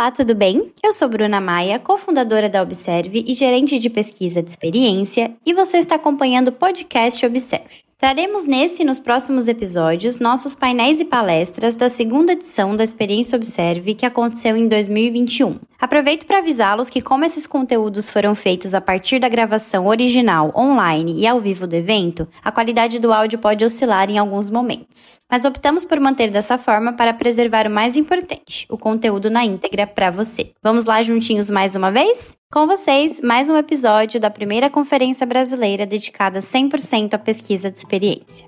Olá, tudo bem? Eu sou Bruna Maia, cofundadora da Observe e gerente de pesquisa de experiência, e você está acompanhando o podcast Observe. Traremos nesse e nos próximos episódios nossos painéis e palestras da segunda edição da Experiência Observe que aconteceu em 2021. Aproveito para avisá-los que, como esses conteúdos foram feitos a partir da gravação original, online e ao vivo do evento, a qualidade do áudio pode oscilar em alguns momentos. Mas optamos por manter dessa forma para preservar o mais importante, o conteúdo na íntegra para você. Vamos lá juntinhos mais uma vez? Com vocês, mais um episódio da primeira conferência brasileira dedicada 100% à pesquisa de experiência.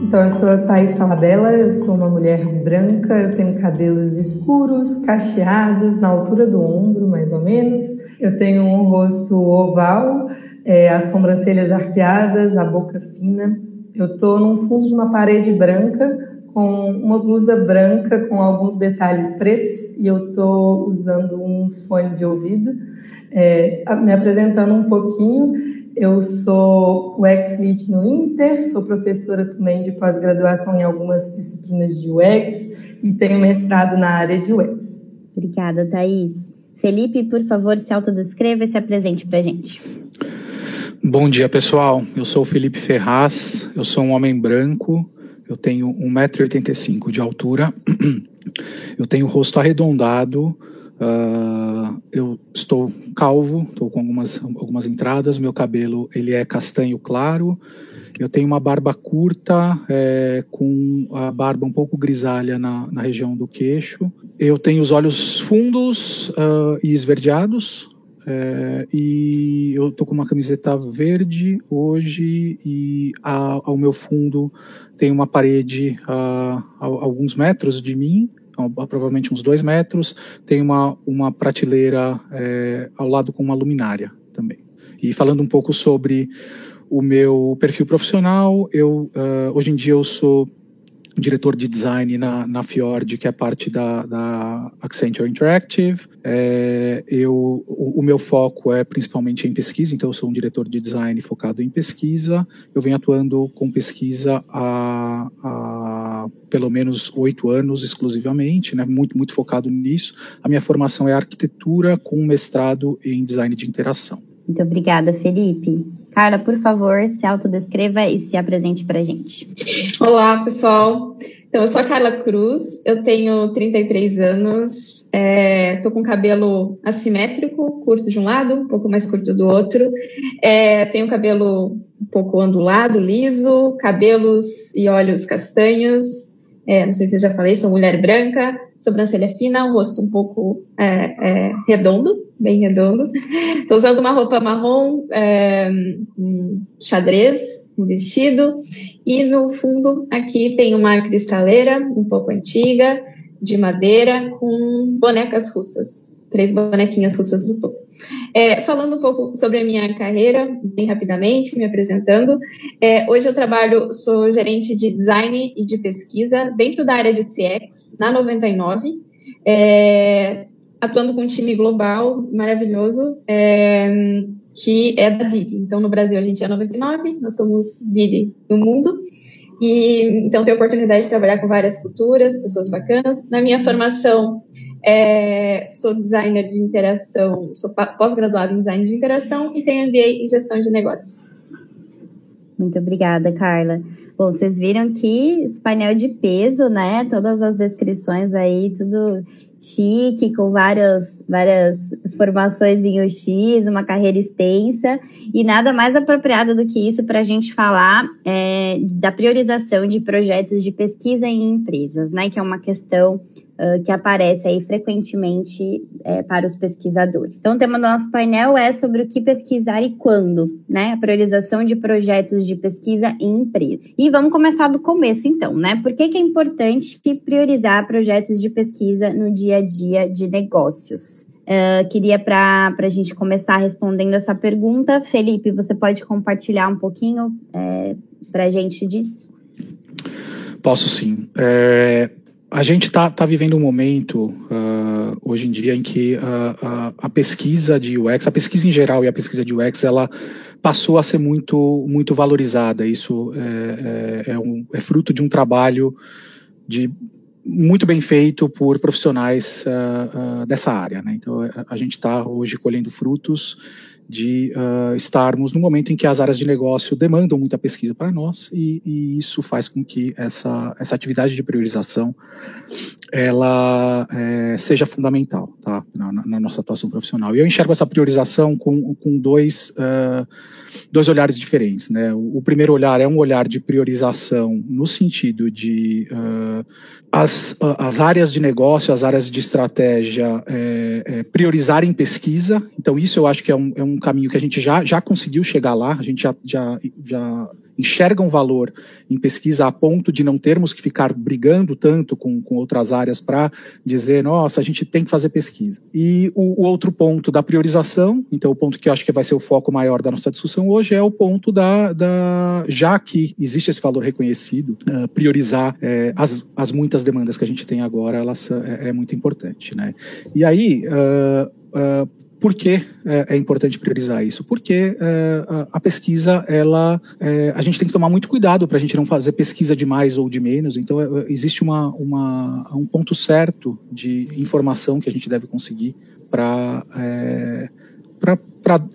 Então, eu sou a Thaís Falabella, eu sou uma mulher branca, eu tenho cabelos escuros, cacheados, na altura do ombro, mais ou menos. Eu tenho um rosto oval, é, as sobrancelhas arqueadas, a boca fina. Eu estou num fundo de uma parede branca, com uma blusa branca com alguns detalhes pretos e eu estou usando um fone de ouvido. É, me apresentando um pouquinho, eu sou UX Lead no Inter, sou professora também de pós-graduação em algumas disciplinas de UX e tenho mestrado na área de UX. Obrigada, Thaís. Felipe, por favor, se autodescreva e se apresente para a gente. Bom dia, pessoal. Eu sou o Felipe Ferraz, eu sou um homem branco, eu tenho 1,85m de altura, eu tenho o rosto arredondado, uh, eu estou calvo, estou com algumas, algumas entradas, meu cabelo ele é castanho claro, eu tenho uma barba curta, é, com a barba um pouco grisalha na, na região do queixo. Eu tenho os olhos fundos uh, e esverdeados, é, e eu tô com uma camiseta verde hoje e a, ao meu fundo tem uma parede a, a, alguns metros de mim, provavelmente uns dois metros, tem uma, uma prateleira é, ao lado com uma luminária também. E falando um pouco sobre o meu perfil profissional, eu uh, hoje em dia eu sou diretor de design na, na Fjord, que é parte da, da Accenture Interactive. É, eu, o, o, meu foco é principalmente em pesquisa, então eu sou um diretor de design focado em pesquisa. Eu venho atuando com pesquisa há, há pelo menos oito anos exclusivamente, né, muito, muito focado nisso. A minha formação é arquitetura com mestrado em design de interação. Muito obrigada, Felipe. Carla, por favor, se autodescreva e se apresente para a gente. Olá, pessoal. Então, eu sou a Carla Cruz, eu tenho 33 anos, estou é, com cabelo assimétrico, curto de um lado, um pouco mais curto do outro. É, tenho cabelo um pouco ondulado, liso, cabelos e olhos castanhos, é, não sei se eu já falei, sou mulher branca, sobrancelha fina, rosto um pouco é, é, redondo, bem redondo. Estou usando uma roupa marrom, é, um xadrez, um vestido, e no fundo aqui tem uma cristaleira um pouco antiga, de madeira, com bonecas russas três bonequinhas russas do topo. É, falando um pouco sobre a minha carreira, bem rapidamente, me apresentando. É, hoje eu trabalho, sou gerente de design e de pesquisa dentro da área de CX, na 99, é, atuando com um time global maravilhoso, é, que é da Didi. Então, no Brasil, a gente é 99, nós somos Didi no mundo. E, então, tenho a oportunidade de trabalhar com várias culturas, pessoas bacanas. Na minha formação, é, sou designer de interação, sou pós-graduada em design de interação e tenho MBA em gestão de negócios. Muito obrigada, Carla. Bom, vocês viram que esse painel de peso, né? Todas as descrições aí, tudo chique, com várias, várias formações em UX, uma carreira extensa, e nada mais apropriado do que isso para a gente falar é, da priorização de projetos de pesquisa em empresas, né? Que é uma questão uh, que aparece aí frequentemente é, para os pesquisadores. Então, o tema do nosso painel é sobre o que pesquisar e quando, né? A priorização de projetos de pesquisa em empresas. E vamos começar do começo, então, né? Por que, que é importante priorizar projetos de pesquisa no dia a dia de negócios? Uh, queria para a gente começar respondendo essa pergunta. Felipe, você pode compartilhar um pouquinho é, para a gente disso? Posso sim. É, a gente está tá vivendo um momento uh, hoje em dia em que uh, uh, a pesquisa de UX, a pesquisa em geral e a pesquisa de UX, ela passou a ser muito, muito valorizada. Isso é, é, é, um, é fruto de um trabalho de muito bem feito por profissionais uh, dessa área. Né? Então, a gente está hoje colhendo frutos de uh, estarmos no momento em que as áreas de negócio demandam muita pesquisa para nós e, e, isso faz com que essa, essa atividade de priorização ela é, seja fundamental tá? Na, na, nossa atuação profissional. E eu enxergo essa priorização com, com dois, uh, dois olhares diferentes. Né? O, o, primeiro olhar é um olhar de priorização no sentido de uh, as, as áreas de negócio, as áreas de estratégia é, é, priorizarem pesquisa. Então, isso eu acho que é um, é um caminho que a gente já, já conseguiu chegar lá, a gente já, já, já enxergam valor em pesquisa a ponto de não termos que ficar brigando tanto com, com outras áreas para dizer, nossa, a gente tem que fazer pesquisa. E o, o, outro ponto da priorização, então o ponto que eu acho que vai ser o foco maior da nossa discussão hoje é o ponto da, da já que existe esse valor reconhecido, uh, priorizar uh, as, as muitas demandas que a gente tem agora, elas é, é muito importante, né? E aí, uh, uh, por que é, é, importante priorizar isso? Porque é, a, pesquisa, ela, é, a gente tem que tomar muito cuidado para a gente não fazer pesquisa de mais ou de menos. Então, é, existe uma, uma, um ponto certo de informação que a gente deve conseguir para é,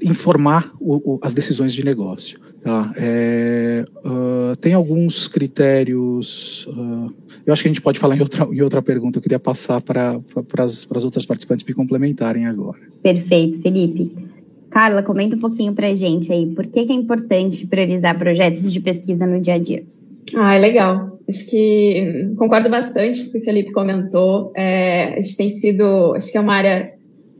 informar o, o, as decisões de negócio. Tá? É, uh, tem alguns critérios. Uh, eu acho que a gente pode falar em outra, em outra pergunta. Eu queria passar para as outras participantes me complementarem agora. Perfeito, Felipe. Carla, comenta um pouquinho para a gente aí. Por que, que é importante priorizar projetos de pesquisa no dia a dia? Ah, é legal. Acho que concordo bastante com o que o Felipe comentou. É, a gente tem sido, acho que é uma área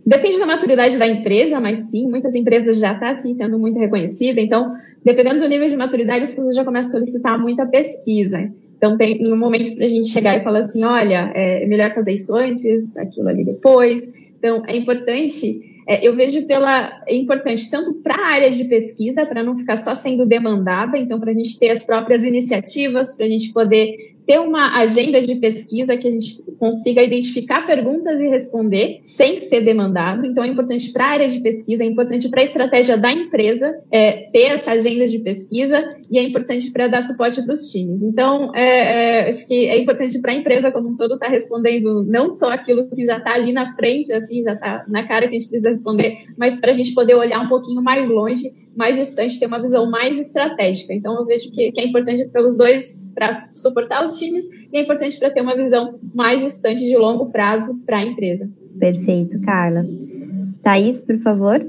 Depende da maturidade da empresa, mas sim, muitas empresas já estão tá, assim, sendo muito reconhecida. Então, dependendo do nível de maturidade, as pessoas já começam a solicitar muita pesquisa. Então, tem um momento para a gente chegar e falar assim: olha, é melhor fazer isso antes, aquilo ali depois. Então, é importante é, eu vejo pela é importante tanto para a área de pesquisa, para não ficar só sendo demandada, então para a gente ter as próprias iniciativas, para a gente poder ter uma agenda de pesquisa que a gente consiga identificar perguntas e responder sem ser demandado. Então, é importante para a área de pesquisa, é importante para a estratégia da empresa é, ter essa agenda de pesquisa e é importante para dar suporte para os times. Então, é, é, acho que é importante para a empresa como um todo estar tá respondendo não só aquilo que já está ali na frente, assim, já está na cara que a gente precisa responder, mas para a gente poder olhar um pouquinho mais longe mais distante, ter uma visão mais estratégica. Então, eu vejo que, que é importante pelos dois, para suportar os times, e é importante para ter uma visão mais distante de longo prazo para a empresa. Perfeito, Carla. Thaís, por favor.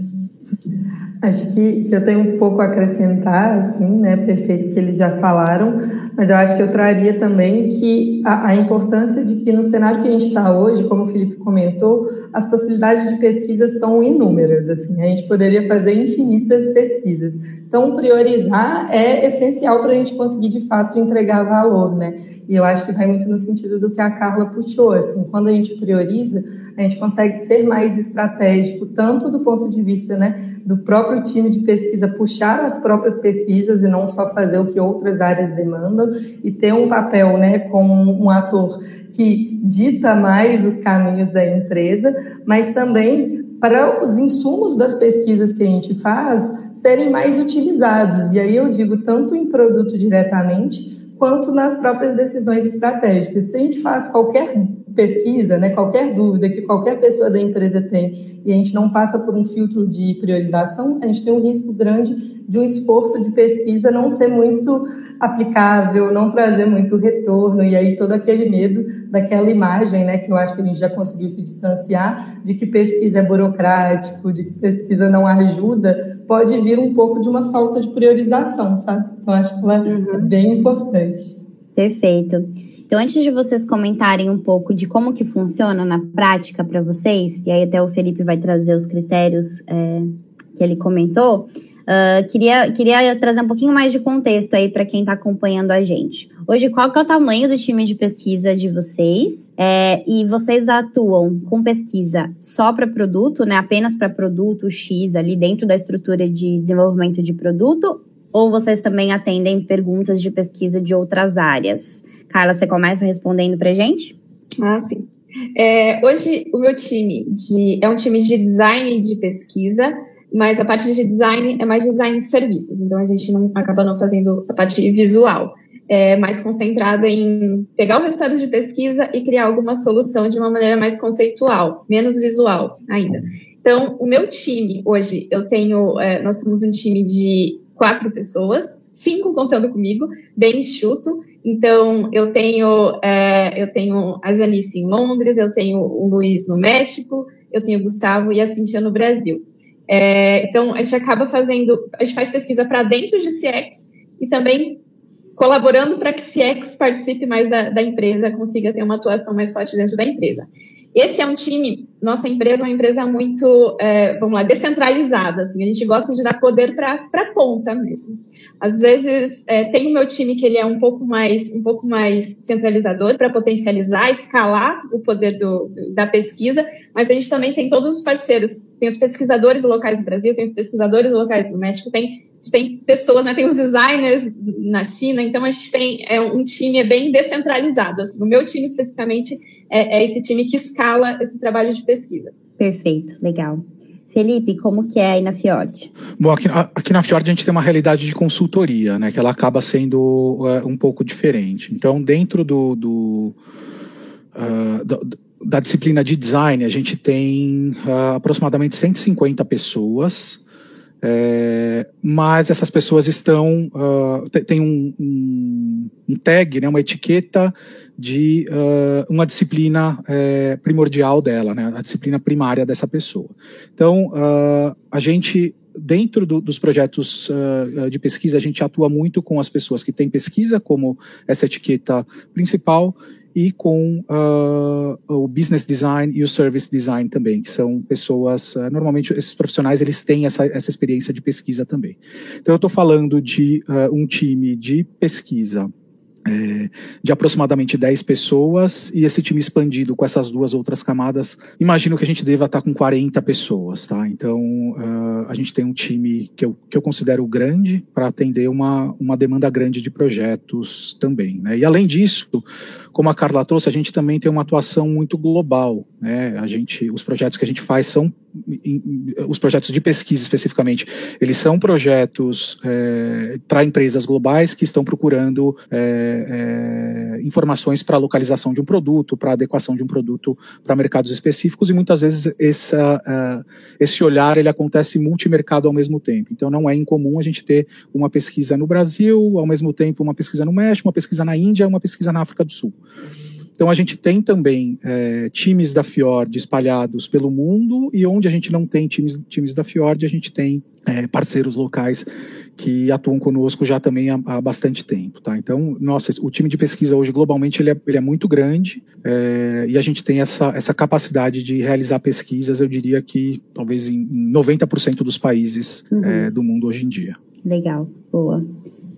Acho que, que eu tenho um pouco a acrescentar, assim, né? Perfeito que eles já falaram, mas eu acho que eu traria também que a, a importância de que no cenário que a gente está hoje, como o Felipe comentou, as possibilidades de pesquisa são inúmeras, assim, a gente poderia fazer infinitas pesquisas. Então, priorizar é essencial para a gente conseguir, de fato, entregar valor, né? E eu acho que vai muito no sentido do que a Carla puxou, assim, quando a gente prioriza, a gente consegue ser mais estratégico, tanto do ponto de vista, né, do próprio time de pesquisa puxar as próprias pesquisas e não só fazer o que outras áreas demandam e ter um papel, né, como um ator que dita mais os caminhos da empresa, mas também para os insumos das pesquisas que a gente faz serem mais utilizados. E aí eu digo tanto em produto diretamente, quanto nas próprias decisões estratégicas. Se a gente faz qualquer pesquisa, né, qualquer dúvida que qualquer pessoa da empresa tem e a gente não passa por um filtro de priorização, a gente tem um risco grande de um esforço de pesquisa não ser muito aplicável, não trazer muito retorno e aí todo aquele medo daquela imagem, né, que eu acho que a gente já conseguiu se distanciar de que pesquisa é burocrático, de que pesquisa não ajuda, pode vir um pouco de uma falta de priorização, sabe? Então acho que ela é uhum. bem importante. Perfeito. Então, antes de vocês comentarem um pouco de como que funciona na prática para vocês, e aí até o Felipe vai trazer os critérios é, que ele comentou, uh, queria, queria trazer um pouquinho mais de contexto aí para quem está acompanhando a gente. Hoje, qual que é o tamanho do time de pesquisa de vocês? É, e vocês atuam com pesquisa só para produto, né? Apenas para produto X ali dentro da estrutura de desenvolvimento de produto? Ou vocês também atendem perguntas de pesquisa de outras áreas? Carla, você começa respondendo para gente? Ah, sim. É, hoje, o meu time de, é um time de design de pesquisa. mas a parte de design é mais design de serviços, então a gente não acaba não fazendo a parte visual. É mais concentrada em pegar o resultado de pesquisa e criar alguma solução de uma maneira mais conceitual, menos visual ainda. Então, o meu time hoje, eu tenho, é, nós somos um time de quatro pessoas, cinco contando comigo, bem enxuto. Então, eu tenho, é, eu tenho a Janice em Londres, eu tenho o Luiz no México, eu tenho o Gustavo e a Cintia no Brasil. É, então, a gente acaba fazendo, a gente faz pesquisa para dentro de CX e também colaborando para que CX participe mais da, da, empresa, consiga ter uma atuação mais forte dentro da empresa. Esse é um time, nossa empresa é uma empresa muito, é, vamos lá, descentralizada. Assim, a gente gosta de dar poder para a ponta mesmo. Às vezes é, tem o meu time que ele é um pouco mais, um pouco mais centralizador para potencializar, escalar o poder do, da pesquisa, mas a gente também tem todos os parceiros tem os pesquisadores locais do Brasil, tem os pesquisadores locais do México, tem, tem pessoas, né, tem os designers na China, então a gente tem é, um time bem descentralizado. Assim, o meu time especificamente é, é esse time que escala esse trabalho de pesquisa. Perfeito, legal. Felipe, como que é aí na Fiord? Bom, aqui, aqui, na Fiord a gente tem uma realidade de consultoria, né, que ela acaba sendo uh, um pouco diferente. Então, dentro do, do, uh, do da disciplina de design, a gente tem uh, aproximadamente 150 pessoas, é, mas essas pessoas estão. Uh, tem um, um, um, tag, né, uma etiqueta de uh, uma disciplina é, primordial dela, né, a disciplina primária dessa pessoa. Então, a gente dentro do, dos projetos uh, de pesquisa, a gente atua muito com as pessoas que têm pesquisa como essa etiqueta principal e com uh, o business design e o service design também, que são pessoas, uh, normalmente esses profissionais eles têm essa, essa experiência de pesquisa também. Então eu estou falando de uh, um time de pesquisa é, de aproximadamente 10 pessoas e esse time expandido com essas duas outras camadas, imagino que a gente deva estar com 40 pessoas, tá? Então, uh, a gente tem um time que eu, que eu considero grande para atender uma, uma demanda grande de projetos também, né? E além disso, como a Carla trouxe, a gente também tem uma atuação muito global, né? A gente, os projetos que a gente faz são os projetos de pesquisa especificamente, eles são projetos é, para empresas globais que estão procurando é, é, informações para localização de um produto, para adequação de um produto para mercados específicos e muitas vezes essa, esse olhar ele acontece multimercado ao mesmo tempo. Então não é incomum a gente ter uma pesquisa no Brasil, ao mesmo tempo uma pesquisa no México, uma pesquisa na Índia, uma pesquisa na África do Sul. Então a gente tem também é, times da Fiord espalhados pelo mundo e onde a gente não tem times, times da Fiord, a gente tem é, parceiros locais que atuam conosco já também há, há, bastante tempo, tá? Então, nossa, o time de pesquisa hoje globalmente ele é, ele é muito grande é, e a gente tem essa, essa capacidade de realizar pesquisas, eu diria que talvez em, em 90% dos países uhum. É, do mundo hoje em dia. Legal, boa.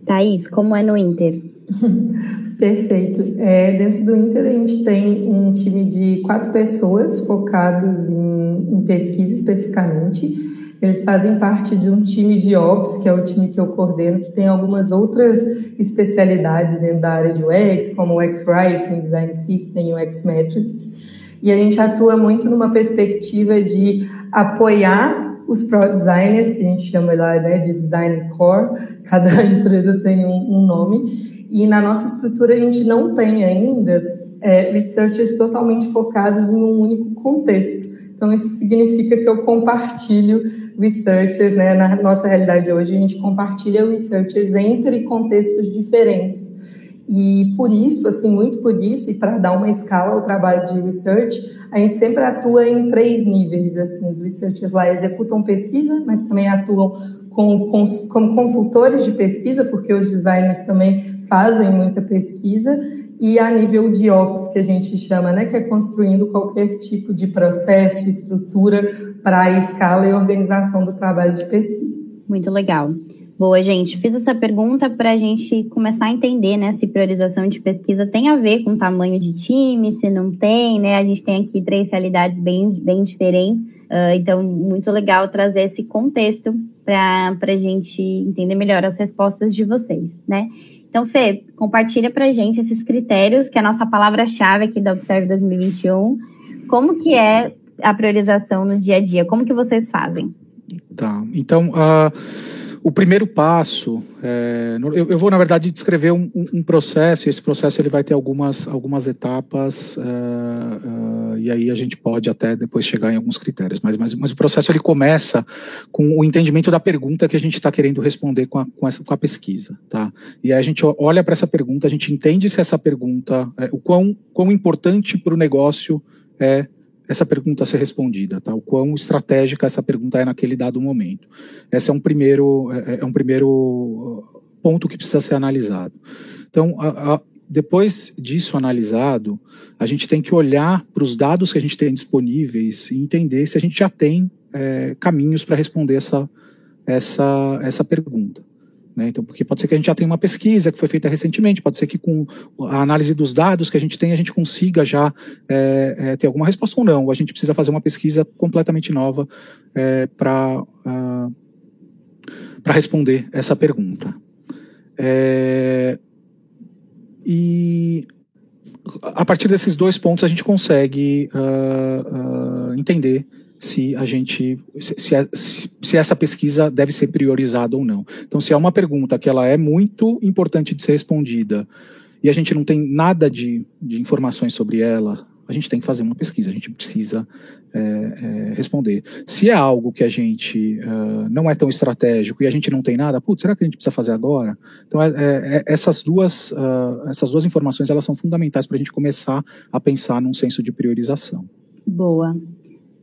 Thaís, como é no Inter? Perfeito. É, dentro do Inter, a gente tem um time de quatro pessoas focadas em, em, pesquisa especificamente. Eles fazem parte de um time de Ops, que é o time que eu coordeno, que tem algumas outras especialidades dentro da área de UX, como o X-Writing, Design System e o X-Metrics. E a gente atua muito numa perspectiva de apoiar os Pro Designers, que a gente chama lá né, de Design Core, cada empresa tem um, um nome, e na nossa estrutura a gente não tem ainda é, researchers totalmente focados em um único contexto. Então, isso significa que eu compartilho researchers, né? Na nossa realidade hoje, a gente compartilha researchers entre contextos diferentes. E por isso, assim, muito por isso, e para dar uma escala ao trabalho de research, a gente sempre atua em três níveis. Assim, os researchers lá executam pesquisa, mas também atuam com, com, como consultores de pesquisa, porque os designers também fazem muita pesquisa, e a nível de ops, que a gente chama, né, que é construindo qualquer tipo de processo, estrutura para a escala e organização do trabalho de pesquisa. Muito legal. Boa, gente. Fiz essa pergunta para a gente começar a entender, né, se priorização de pesquisa tem a ver com tamanho de time, se não tem, né? A gente tem aqui três realidades bem, bem diferentes. Uh, então, muito legal trazer esse contexto para a gente entender melhor as respostas de vocês, né? Então, Fê, compartilha para a gente esses critérios, que é a nossa palavra-chave aqui da Observe 2021. Como que é a priorização no dia a dia? Como que vocês fazem? Tá. Então, uh, o primeiro passo, é, eu, eu, vou na verdade descrever um, um, processo. E esse processo ele vai ter algumas algumas etapas uh, uh, e aí a gente pode até depois chegar em alguns critérios. Mas, mas, mas o processo ele começa com o entendimento da pergunta que a gente está querendo responder com a, com, essa, com a pesquisa, tá? E aí a gente olha para essa pergunta, a gente entende se essa pergunta, é, o quão, quão importante para o negócio é essa pergunta ser respondida, tá? O quão estratégica essa pergunta é naquele dado momento. Esse é um primeiro, é, é um primeiro ponto que precisa ser analisado. Então, a, a, depois disso analisado, a gente tem que olhar para os dados que a gente tem disponíveis e entender se a gente já tem é, caminhos para responder essa, essa, essa pergunta. Né? Então, porque pode ser que a gente já tenha uma pesquisa que foi feita recentemente, pode ser que com a análise dos dados que a gente tem, a gente consiga já é, é, ter alguma resposta ou não. A gente precisa fazer uma pesquisa completamente nova é, para uh, ah, para responder essa pergunta. É, e a partir desses dois pontos a gente consegue uh, uh, entender se a gente se, se, se, essa pesquisa deve ser priorizada ou não. Então, se é uma pergunta que ela é muito importante de ser respondida e a gente não tem nada de, de informações sobre ela, a gente tem que fazer uma pesquisa, a gente precisa é, é, responder. Se é algo que a gente uh, não é tão estratégico e a gente não tem nada, putz, será que a gente precisa fazer agora? Então, é, é, é essas, duas, uh, essas duas informações elas são fundamentais para a gente começar a pensar num senso de priorização. Boa.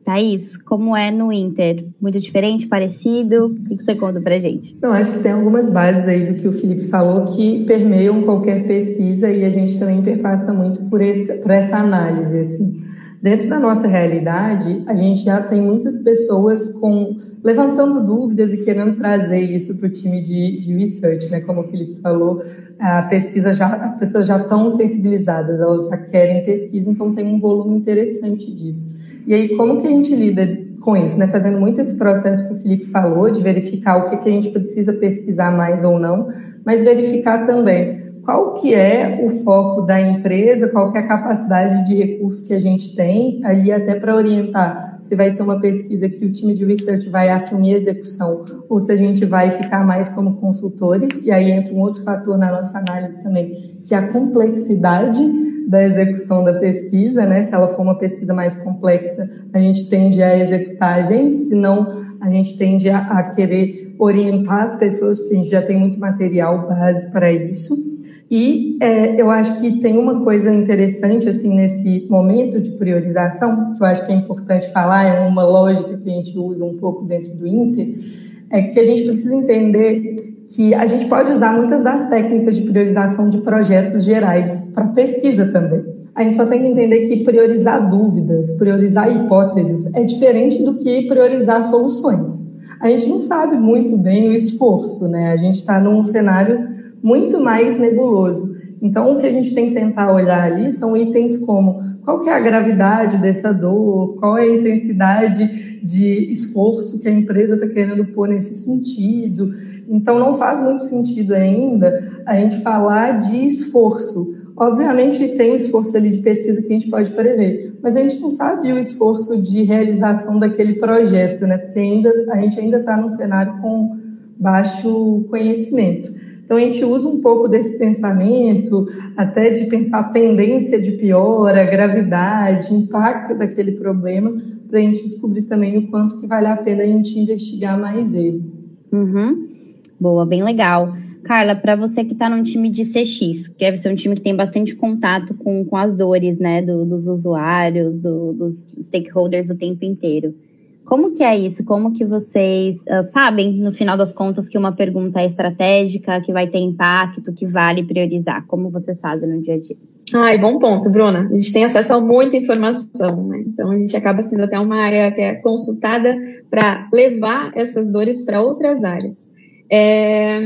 Thaís, como é no Inter? Muito diferente, parecido? O que você conta pra gente? Não, acho que tem algumas bases aí do que o Felipe falou que permeiam qualquer pesquisa e a gente também perpassa muito por, esse, por essa análise, assim. Dentro da nossa realidade, a gente já tem muitas pessoas com levantando dúvidas e querendo trazer isso para o time de, de research, né? Como o Felipe falou, a pesquisa já, as pessoas já estão sensibilizadas, elas já querem pesquisa, então tem um volume interessante disso. E aí, como que a gente lida com isso, né? Fazendo muito esse processo que o Felipe falou, de verificar o que, que a gente precisa pesquisar mais ou não, mas verificar também qual que é o foco da empresa, qual que é a capacidade de recurso que a gente tem ali até para orientar se vai ser uma pesquisa que o time de research vai assumir a execução ou se a gente vai ficar mais como consultores e aí entra um outro fator na nossa análise também, que é a complexidade da execução da pesquisa, né? Se ela for uma pesquisa mais complexa, a gente tende a executar a gente, senão a gente tende a, a querer orientar as pessoas, porque a gente já tem muito material base para isso. E é, eu acho que tem uma coisa interessante assim nesse momento de priorização, que eu acho que é importante falar, é uma lógica que a gente usa um pouco dentro do Inter, é que a gente precisa entender que a gente pode usar muitas das técnicas de priorização de projetos gerais para pesquisa também. A gente só tem que entender que priorizar dúvidas, priorizar hipóteses é diferente do que priorizar soluções. A gente não sabe muito bem o esforço, né? A gente está num cenário muito mais nebuloso. Então, o que a gente tem que tentar olhar ali são itens como qual que é a gravidade dessa dor, qual é a intensidade de esforço que a empresa está querendo pôr nesse sentido. Então, não faz muito sentido ainda a gente falar de esforço. Obviamente, tem um esforço ali de pesquisa que a gente pode prever, mas a gente não sabe o esforço de realização daquele projeto, né? Porque ainda, a gente ainda está num cenário com baixo conhecimento. Então, a gente usa um pouco desse pensamento, até de pensar tendência de piora, gravidade, impacto daquele problema, para a gente descobrir também o quanto que vale a pena a gente investigar mais ele. Uhum. Boa, bem legal. Carla, para você que está num time de CX, que deve ser um time que tem bastante contato com, com as dores né, do, dos usuários, do, dos stakeholders o tempo inteiro. Como que é isso? Como que vocês uh, sabem, no final das contas, que uma pergunta é estratégica, que vai ter impacto, que vale priorizar? Como vocês fazem no dia a dia? Ai, bom ponto, Bruna. A gente tem acesso a muita informação, né? Então a gente acaba sendo até uma área que é consultada para levar essas dores para outras áreas. É,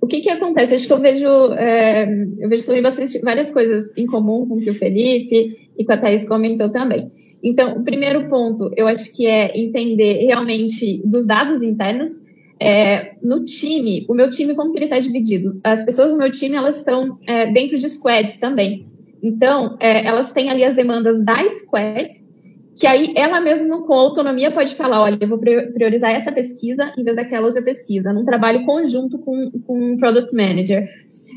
o que que acontece? Acho que eu vejo, é, eu vejo também bastante, várias coisas em comum com o que o Felipe e com a Thaís comentou também. Então, o primeiro ponto, eu acho que é entender realmente dos dados internos. É, no time, o meu time, como que ele está dividido? As pessoas do meu time, elas estão é, dentro de squads também. Então, é, elas têm ali as demandas da squad, que aí ela mesma com autonomia pode falar, olha, eu vou priorizar essa pesquisa em vez daquela outra pesquisa, num trabalho conjunto com, com um product manager.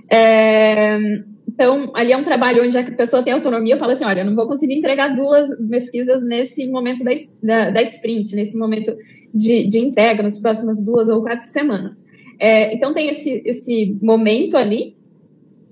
É, então, ali é um trabalho onde a pessoa tem autonomia, fala assim, olha, eu não vou conseguir entregar duas pesquisas nesse momento da, da, da sprint, nesse momento de, de entrega, nas próximas duas ou quatro semanas. É, então, tem esse, esse momento ali,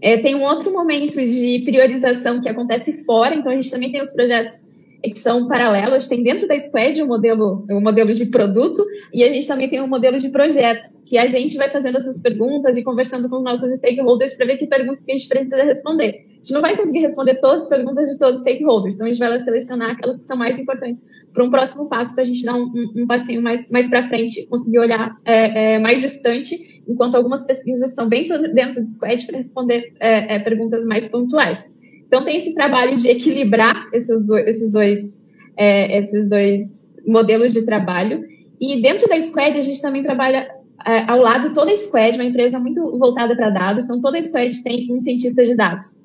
é, tem um outro momento de priorização que acontece fora, então a gente também tem os projetos que são paralelos. Tem dentro da Squad o um modelo, um modelo de produto e a gente também tem um modelo de projetos, que a gente vai fazendo essas perguntas e conversando com os nossos stakeholders para ver que perguntas que a gente precisa responder. A gente não vai conseguir responder todas as perguntas de todos os stakeholders, então a gente vai selecionar aquelas que são mais importantes para um próximo passo, para a gente dar um, um, um, passinho mais, mais para frente, conseguir olhar é, é, mais distante, enquanto algumas pesquisas estão bem dentro do Squad para responder é, é, perguntas mais pontuais. Então, tem esse trabalho de equilibrar esses dois, esses dois, é, esses dois modelos de trabalho. E dentro da Squad, a gente também trabalha é, ao lado toda a Squad, uma empresa muito voltada para dados, então toda a Squad tem um cientista de dados.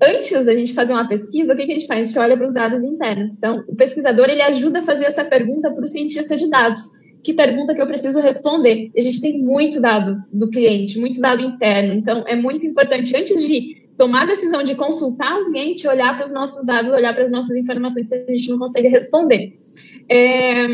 Antes da gente fazer uma pesquisa, o que, que a gente faz? A gente olha para os dados internos. Então, o pesquisador ele ajuda a fazer essa pergunta para o cientista de dados. Que pergunta que eu preciso responder? A gente tem muito dado do cliente, muito dado interno. Então, é muito importante, antes de tomar a decisão de consultar alguém, de olhar para os nossos dados, olhar para as nossas informações se a gente não consegue responder. É,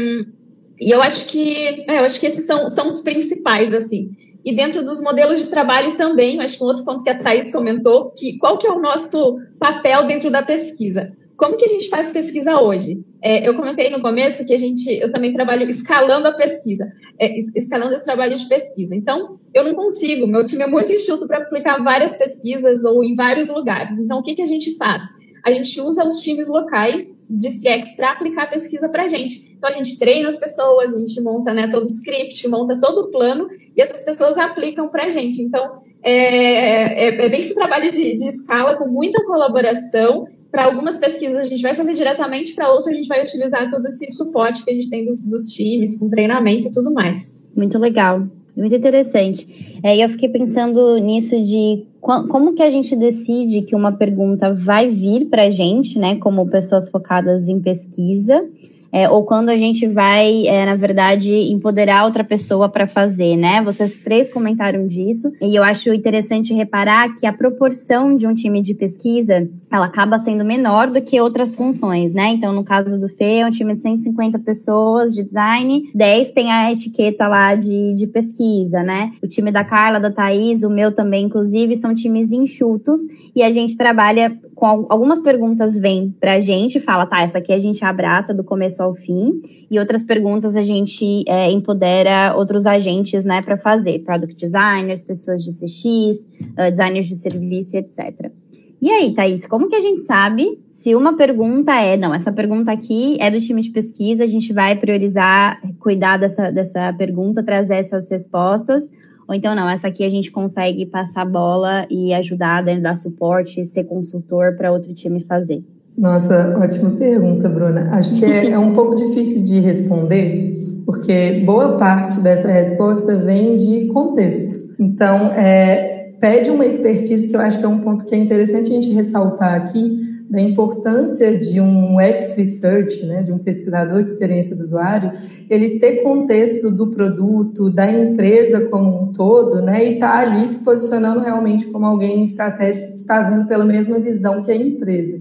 e eu acho que é, eu acho que esses são, são os principais, assim. E dentro dos modelos de trabalho também, acho que um outro ponto que a Thais comentou, que qual que é o nosso papel dentro da pesquisa? Como que a gente faz pesquisa hoje? É, eu comentei no começo que a gente, eu também trabalho escalando a pesquisa, é, escalando esse trabalho de pesquisa. Então, eu não consigo, meu time é muito enxuto para aplicar várias pesquisas ou em vários lugares. Então, o que, que a gente faz? A gente usa os times locais de CX para aplicar a pesquisa para a gente. Então, a gente treina as pessoas, a gente monta né, todo o script, monta todo o plano e essas pessoas aplicam para a gente. Então, é, é, é, bem esse trabalho de, de escala com muita colaboração para algumas pesquisas a gente vai fazer diretamente, para outras a gente vai utilizar todo esse suporte que a gente tem dos, dos times, com treinamento e tudo mais. Muito legal. Muito interessante. É, eu fiquei pensando nisso de como que a gente decide que uma pergunta vai vir para a gente, né, como pessoas focadas em pesquisa, é, ou quando a gente vai, é, na verdade, empoderar outra pessoa para fazer, né? Vocês três comentaram disso, e eu acho interessante reparar que a proporção de um time de pesquisa, ela acaba sendo menor do que outras funções, né? Então, no caso do Fê, é um time de 150 pessoas de design, 10 tem a etiqueta lá de, de pesquisa, né? O time da Carla, da Thaís, o meu também, inclusive, são times enxutos, e a gente trabalha com algumas perguntas vêm pra gente, fala, tá, essa aqui a gente abraça do começo ao fim, e outras perguntas a gente é, empodera outros agentes, né, para fazer, product designers, pessoas de CX, uh, designers de serviço, etc. E aí, Thaís, como que a gente sabe se uma pergunta é, não, essa pergunta aqui é do time de pesquisa, a gente vai priorizar, cuidar dessa, dessa pergunta, trazer essas respostas, ou então, não, essa aqui a gente consegue passar bola e ajudar, né, dar suporte, ser consultor para outro time fazer? Nossa, ótima pergunta, Bruna. Acho que é, é um pouco difícil de responder, porque boa parte dessa resposta vem de contexto. Então, é, pede uma expertise que eu acho que é um ponto que é interessante a gente ressaltar aqui, da importância de um ex-research, né, de um pesquisador de experiência do usuário, ele ter contexto do produto, da empresa como um todo, né, e estar tá ali se posicionando realmente como alguém estratégico que está vindo pela mesma visão que a empresa.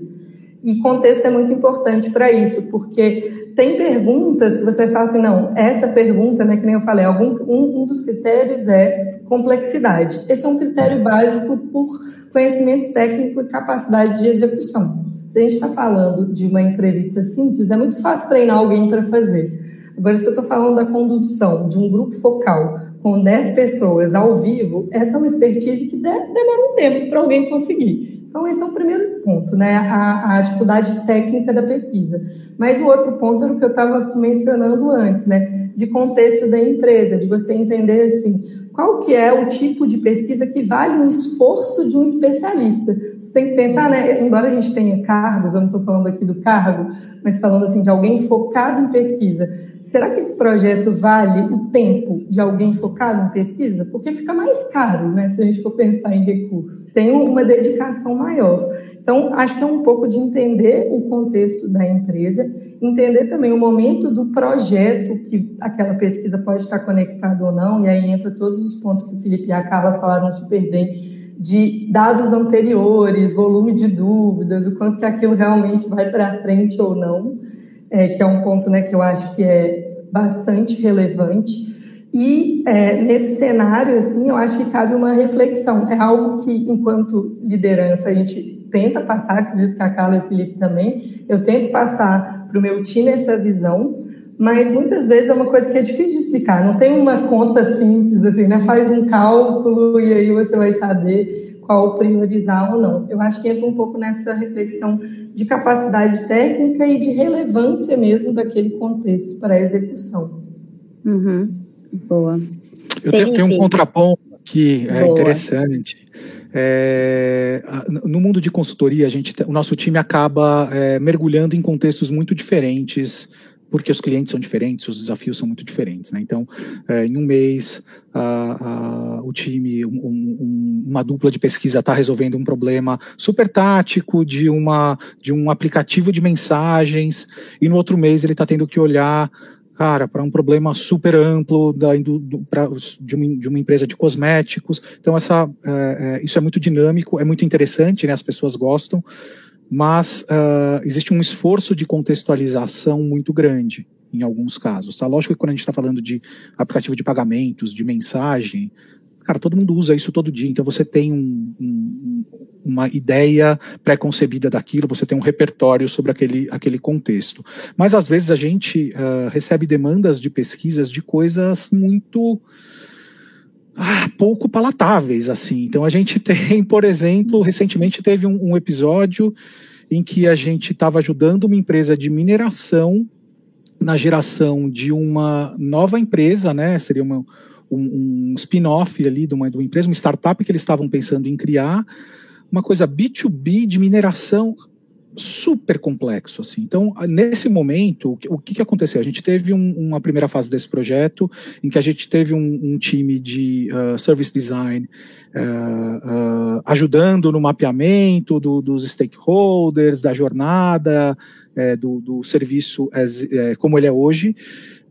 E contexto é muito importante para isso, porque tem perguntas que você fala assim, não, essa pergunta, né, que nem eu falei, algum, um, um dos critérios é complexidade. Esse é um critério básico por conhecimento técnico e capacidade de execução. Se a gente está falando de uma entrevista simples, é muito fácil treinar alguém para fazer. Agora, se eu estou falando da condução de um grupo focal com 10 pessoas ao vivo, essa é uma expertise que demora um tempo para alguém conseguir. Então, esse é o primeiro ponto, né? A, a, dificuldade técnica da pesquisa. Mas o outro ponto era o que eu estava mencionando antes, né? De contexto da empresa, de você entender assim, qual que é o tipo de pesquisa que vale um esforço de um especialista. Tem que pensar, né, embora a gente tenha cargos, eu não estou falando aqui do cargo, mas falando assim de alguém focado em pesquisa, será que esse projeto vale o tempo de alguém focado em pesquisa? Porque fica mais caro, né, se a gente for pensar em recursos. Tem uma dedicação maior. Então, acho que é um pouco de entender o contexto da empresa, entender também o momento do projeto que aquela pesquisa pode estar conectada ou não, e aí entra todos os pontos que o Felipe e a Carla falaram super bem, de dados anteriores, volume de dúvidas, o quanto que aquilo realmente vai para frente ou não, é, que é um ponto né, que eu acho que é bastante relevante. E é, nesse cenário, assim, eu acho que cabe uma reflexão. É algo que, enquanto liderança, a gente tenta passar, acredito que a Carla e o Felipe também, eu tento passar para o meu time essa visão, mas muitas vezes é uma coisa que é difícil de explicar. Não tem uma conta simples, assim, né? Faz um cálculo e aí você vai saber qual priorizar ou não. Eu acho que entra um pouco nessa reflexão de capacidade técnica e de relevância mesmo daquele contexto para a execução. Uhum. Boa. Eu tenho, tenho, um contraponto aqui é, interessante. É, no mundo de consultoria, a gente, o nosso time acaba é, mergulhando em contextos muito diferentes, porque os clientes são diferentes, os desafios são muito diferentes. Né? Então, é, em um mês, a, a, o time, um, um, uma dupla de pesquisa está resolvendo um problema super tático de, uma, de um aplicativo de mensagens, e no outro mês ele está tendo que olhar cara, para um problema super amplo da, do, pra, de, uma, de, uma, empresa de cosméticos. Então, essa, é, é, isso é muito dinâmico, é muito interessante, né, as pessoas gostam, mas uh, existe um esforço de contextualização muito grande em alguns casos. Tá? Lógico que quando a gente está falando de aplicativo de pagamentos, de mensagem, Cara, todo mundo usa isso todo dia, então você tem um, um, uma ideia pré-concebida daquilo, você tem um repertório sobre aquele, aquele contexto. Mas às vezes a gente uh, recebe demandas de pesquisas de coisas muito ah, pouco palatáveis, assim. Então a gente tem, por exemplo, recentemente teve um, um episódio em que a gente estava ajudando uma empresa de mineração na geração de uma nova empresa, né? Seria uma um, um spin-off ali de uma, de uma empresa, uma startup que eles estavam pensando em criar, uma coisa B2B de mineração super complexo assim. Então, nesse momento, o que, que aconteceu? A gente teve um, uma primeira fase desse projeto em que a gente teve um, um time de uh, service design uh, uh, ajudando no mapeamento do, dos stakeholders, da jornada, eh, do, do, serviço as, eh, como ele é hoje.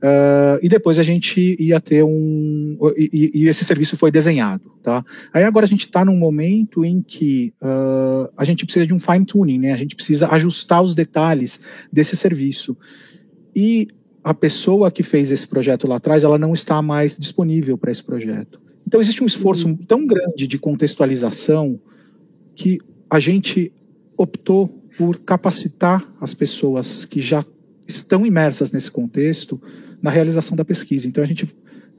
Uh, e depois a gente ia ter um. E, e, esse serviço foi desenhado. Tá? Aí agora a gente está num momento em que uh, a gente precisa de um fine tuning, né? a gente precisa ajustar os detalhes desse serviço. E a pessoa que fez esse projeto lá atrás, ela não está mais disponível para esse projeto. Então existe um esforço uhum. tão grande de contextualização que a gente optou por capacitar as pessoas que já estão imersas nesse contexto na realização da pesquisa. Então a gente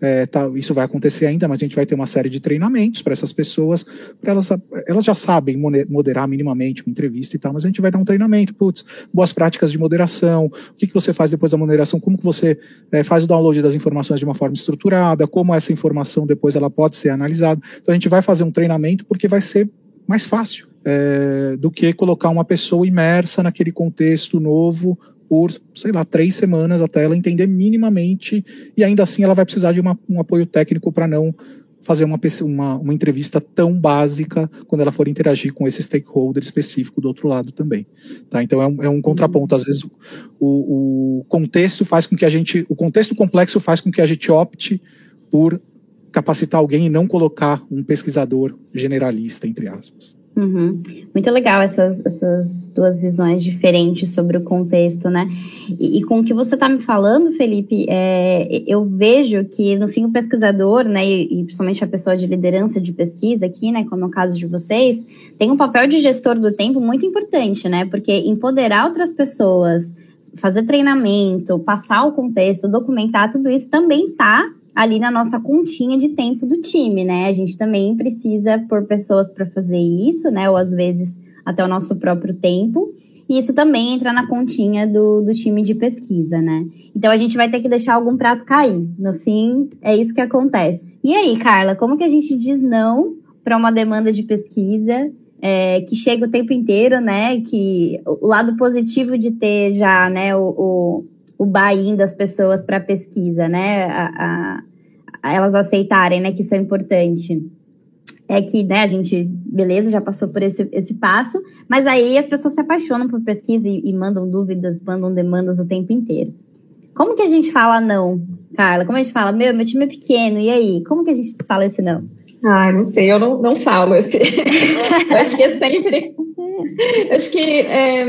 é, tá, isso vai acontecer ainda, mas a gente vai ter uma série de treinamentos para essas pessoas, para elas, elas já sabem moderar minimamente uma entrevista e tal, mas a gente vai dar um treinamento, putz, boas práticas de moderação, o que, que você faz depois da moderação, como que você é, faz o download das informações de uma forma estruturada, como essa informação depois ela pode ser analisada. Então a gente vai fazer um treinamento porque vai ser mais fácil é, do que colocar uma pessoa imersa naquele contexto novo por, sei lá, três semanas até ela entender minimamente, e ainda assim ela vai precisar de uma, um apoio técnico para não fazer uma, uma, uma, entrevista tão básica quando ela for interagir com esse stakeholder específico do outro lado também. Tá? Então é um, é um contraponto. Às vezes o, o contexto faz com que a gente, o contexto complexo faz com que a gente opte por capacitar alguém e não colocar um pesquisador generalista, entre aspas. Uhum. Muito legal essas, essas duas visões diferentes sobre o contexto, né? E, e com o que você está me falando, Felipe, é, eu vejo que, no fim, o pesquisador, né, e, e, principalmente a pessoa de liderança de pesquisa aqui, né, como é o caso de vocês, tem um papel de gestor do tempo muito importante, né? Porque empoderar outras pessoas, fazer treinamento, passar o contexto, documentar, tudo isso também está ali na nossa continha de tempo do time, né? A gente também precisa pôr pessoas para fazer isso, né? Ou às vezes até o nosso próprio tempo. E isso também entra na continha do, do time de pesquisa, né? Então a gente vai ter que deixar algum prato cair. No fim, é isso que acontece. E aí, Carla, como que a gente diz não para uma demanda de pesquisa é, que chega o tempo inteiro, né? Que o lado positivo de ter já, né, o, o o buy-in das pessoas para pesquisa, né? A, a, a, elas aceitarem, né, que isso é importante. É, que né, a gente, beleza, já passou por esse, esse passo, mas aí as pessoas se apaixonam por pesquisa e, e mandam dúvidas, mandam demandas o tempo inteiro. Como que a gente fala não, Carla? Como a gente fala, meu, meu time é pequeno, e aí? Como que a gente fala esse não? Ah, não sei, eu não, não falo esse. eu acho que é sempre. acho que é,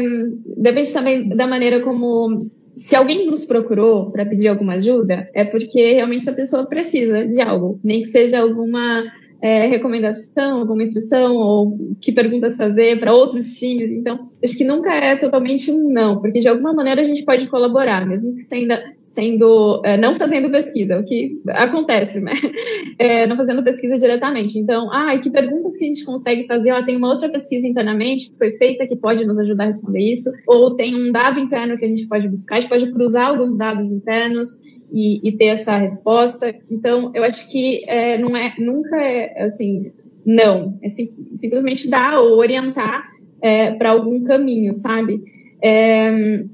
depende também da maneira como. Se alguém nos procurou para pedir alguma ajuda, é porque realmente essa pessoa precisa de algo, nem que seja alguma é, recomendação, alguma instrução, ou que perguntas fazer para outros times. Então, acho que nunca é totalmente um não, porque de alguma maneira a gente pode colaborar, mesmo que sendo, sendo é, não fazendo pesquisa, o que acontece, né? É, não fazendo pesquisa diretamente. Então, ah, que perguntas que a gente consegue fazer? Ela tem uma outra pesquisa internamente que foi feita que pode nos ajudar a responder isso, ou tem um dado interno que a gente pode buscar, a gente pode cruzar alguns dados internos e, e ter essa resposta. Então, eu acho que é, não é, nunca é assim, não. É sim, simplesmente dar ou orientar é, para algum caminho, sabe? É,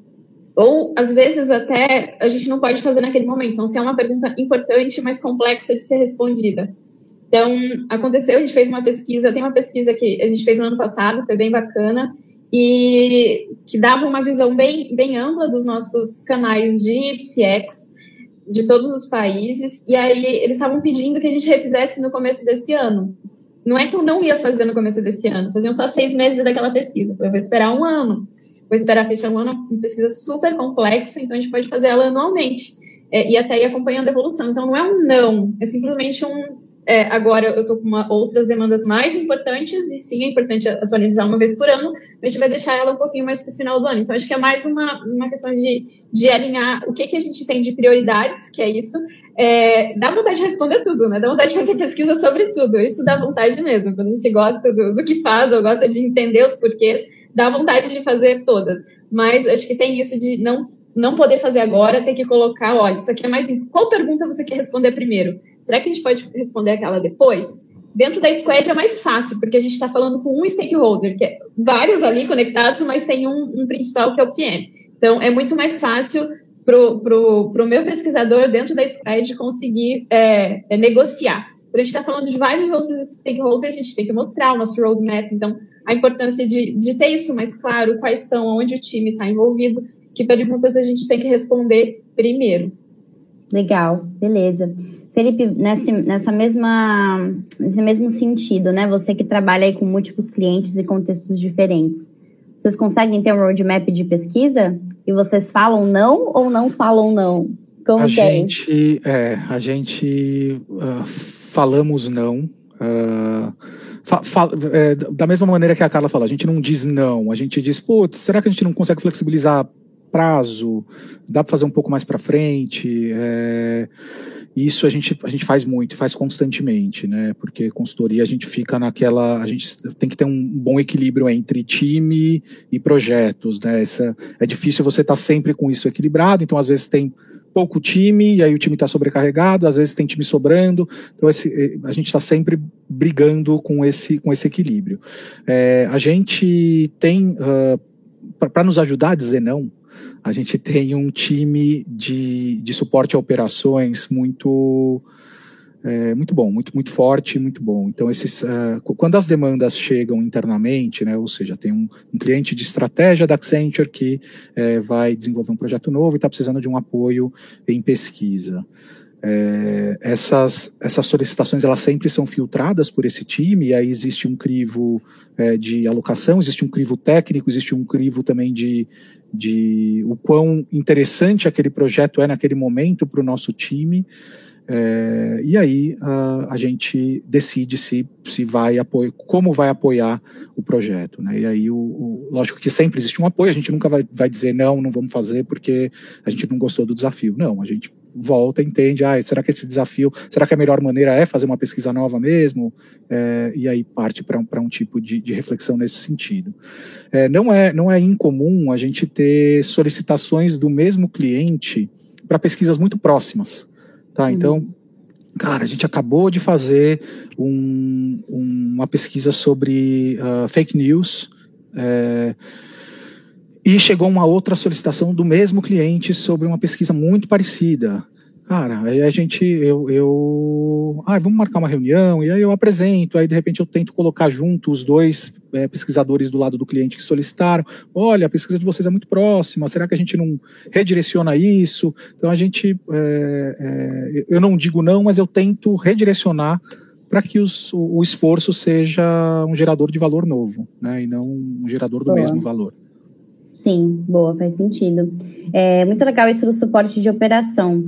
ou, às vezes, até a gente não pode fazer naquele momento. Então, se é uma pergunta importante, mas complexa de ser respondida. Então, aconteceu, a gente fez uma pesquisa, tem uma pesquisa que a gente fez no ano passado, foi bem bacana, e que dava uma visão bem, bem ampla dos nossos canais de PCX, de todos os países, e aí eles estavam pedindo que a gente refizesse no começo desse ano. Não é que eu não ia fazer no começo desse ano, faziam só seis meses daquela pesquisa. Eu vou esperar um ano, vou esperar fechar um ano, uma pesquisa super complexa, então a gente pode fazer ela anualmente. É, e até ir acompanhando a evolução. Então não é um não, é simplesmente um é, agora eu estou com uma, outras demandas mais importantes, e sim, é importante atualizar uma vez por ano, a gente vai deixar ela um pouquinho mais para o final do ano. Então, acho que é mais uma, uma questão de, de alinhar o que, que a gente tem de prioridades, que é isso. É, dá vontade de responder tudo, né? Dá vontade de fazer pesquisa sobre tudo. Isso dá vontade mesmo. Quando a gente gosta do, do que faz, ou gosta de entender os porquês, dá vontade de fazer todas. Mas acho que tem isso de não não poder fazer agora, ter que colocar, olha, isso aqui é mais. Qual pergunta você quer responder primeiro? Será que a gente pode responder aquela depois? Dentro da Squad é mais fácil, porque a gente está falando com um stakeholder, que é vários ali conectados, mas tem um, um principal que é o PM. Então, é muito mais fácil para o meu pesquisador dentro da Squad conseguir é, é, negociar. Por a gente está falando de vários outros stakeholders, a gente tem que mostrar o nosso roadmap. Então, a importância de, de ter isso mais claro, quais são, onde o time está envolvido, que perguntas a gente tem que responder primeiro. Legal, beleza. Felipe, nesse, nessa mesma, nesse mesmo sentido, né? Você que trabalha aí com múltiplos clientes e contextos diferentes, vocês conseguem ter um roadmap de pesquisa? E vocês falam não ou não falam não? Como a que é gente, é? A gente uh, falamos não. Uh, fa, fa, é, da mesma maneira que a Carla falou, a gente não diz não, a gente diz, putz, será que a gente não consegue flexibilizar prazo? Dá para fazer um pouco mais para frente? É, isso a gente, a gente faz muito, faz constantemente, né? Porque consultoria a gente fica naquela. A gente tem que ter um bom equilíbrio entre time e projetos, né? Essa, é difícil você estar tá sempre com isso equilibrado, então às vezes tem pouco time e aí o time está sobrecarregado, às vezes tem time sobrando, então esse, eh, a gente está sempre brigando com esse, com esse equilíbrio. É, a gente tem, uh, para nos ajudar a dizer não, a gente tem um time de, de suporte a operações muito é, muito bom, muito, muito forte, muito bom. Então, esses, uh, quando as demandas chegam internamente, né, ou seja, tem um, um cliente de estratégia da Accenture que é, vai desenvolver um projeto novo e está precisando de um apoio em pesquisa. É, essas, essas solicitações elas sempre são filtradas por esse time, e aí existe um crivo é, de alocação, existe um crivo técnico, existe um crivo também de, de o quão interessante aquele projeto é naquele momento para o nosso time. É, e aí a, a, gente decide se, se vai apoiar, como vai apoiar o projeto. Né? E aí, o, o, lógico que sempre existe um apoio, a gente nunca vai, vai dizer não, não vamos fazer porque a gente não gostou do desafio. Não, a gente volta, entende, ah, será que esse desafio, será que a melhor maneira é fazer uma pesquisa nova mesmo? É, e aí parte para um, um tipo de, de, reflexão nesse sentido. É, não, é, não é incomum a gente ter solicitações do mesmo cliente para pesquisas muito próximas. Tá? Uhum. Então, cara, a gente acabou de fazer um, uma pesquisa sobre uh, fake news. É, e chegou uma outra solicitação do mesmo cliente sobre uma pesquisa muito parecida. Cara, aí a gente, eu, eu, ah, vamos marcar uma reunião, e aí eu apresento, aí de repente eu tento colocar junto os dois é, pesquisadores do lado do cliente que solicitaram, olha, a pesquisa de vocês é muito próxima, será que a gente não redireciona isso? Então a gente, é, é, eu não digo não, mas eu tento redirecionar para que os, o, o, esforço seja um gerador de valor novo, né, e não um gerador do mesmo valor. Sim, boa, faz sentido. É muito legal isso do suporte de operação.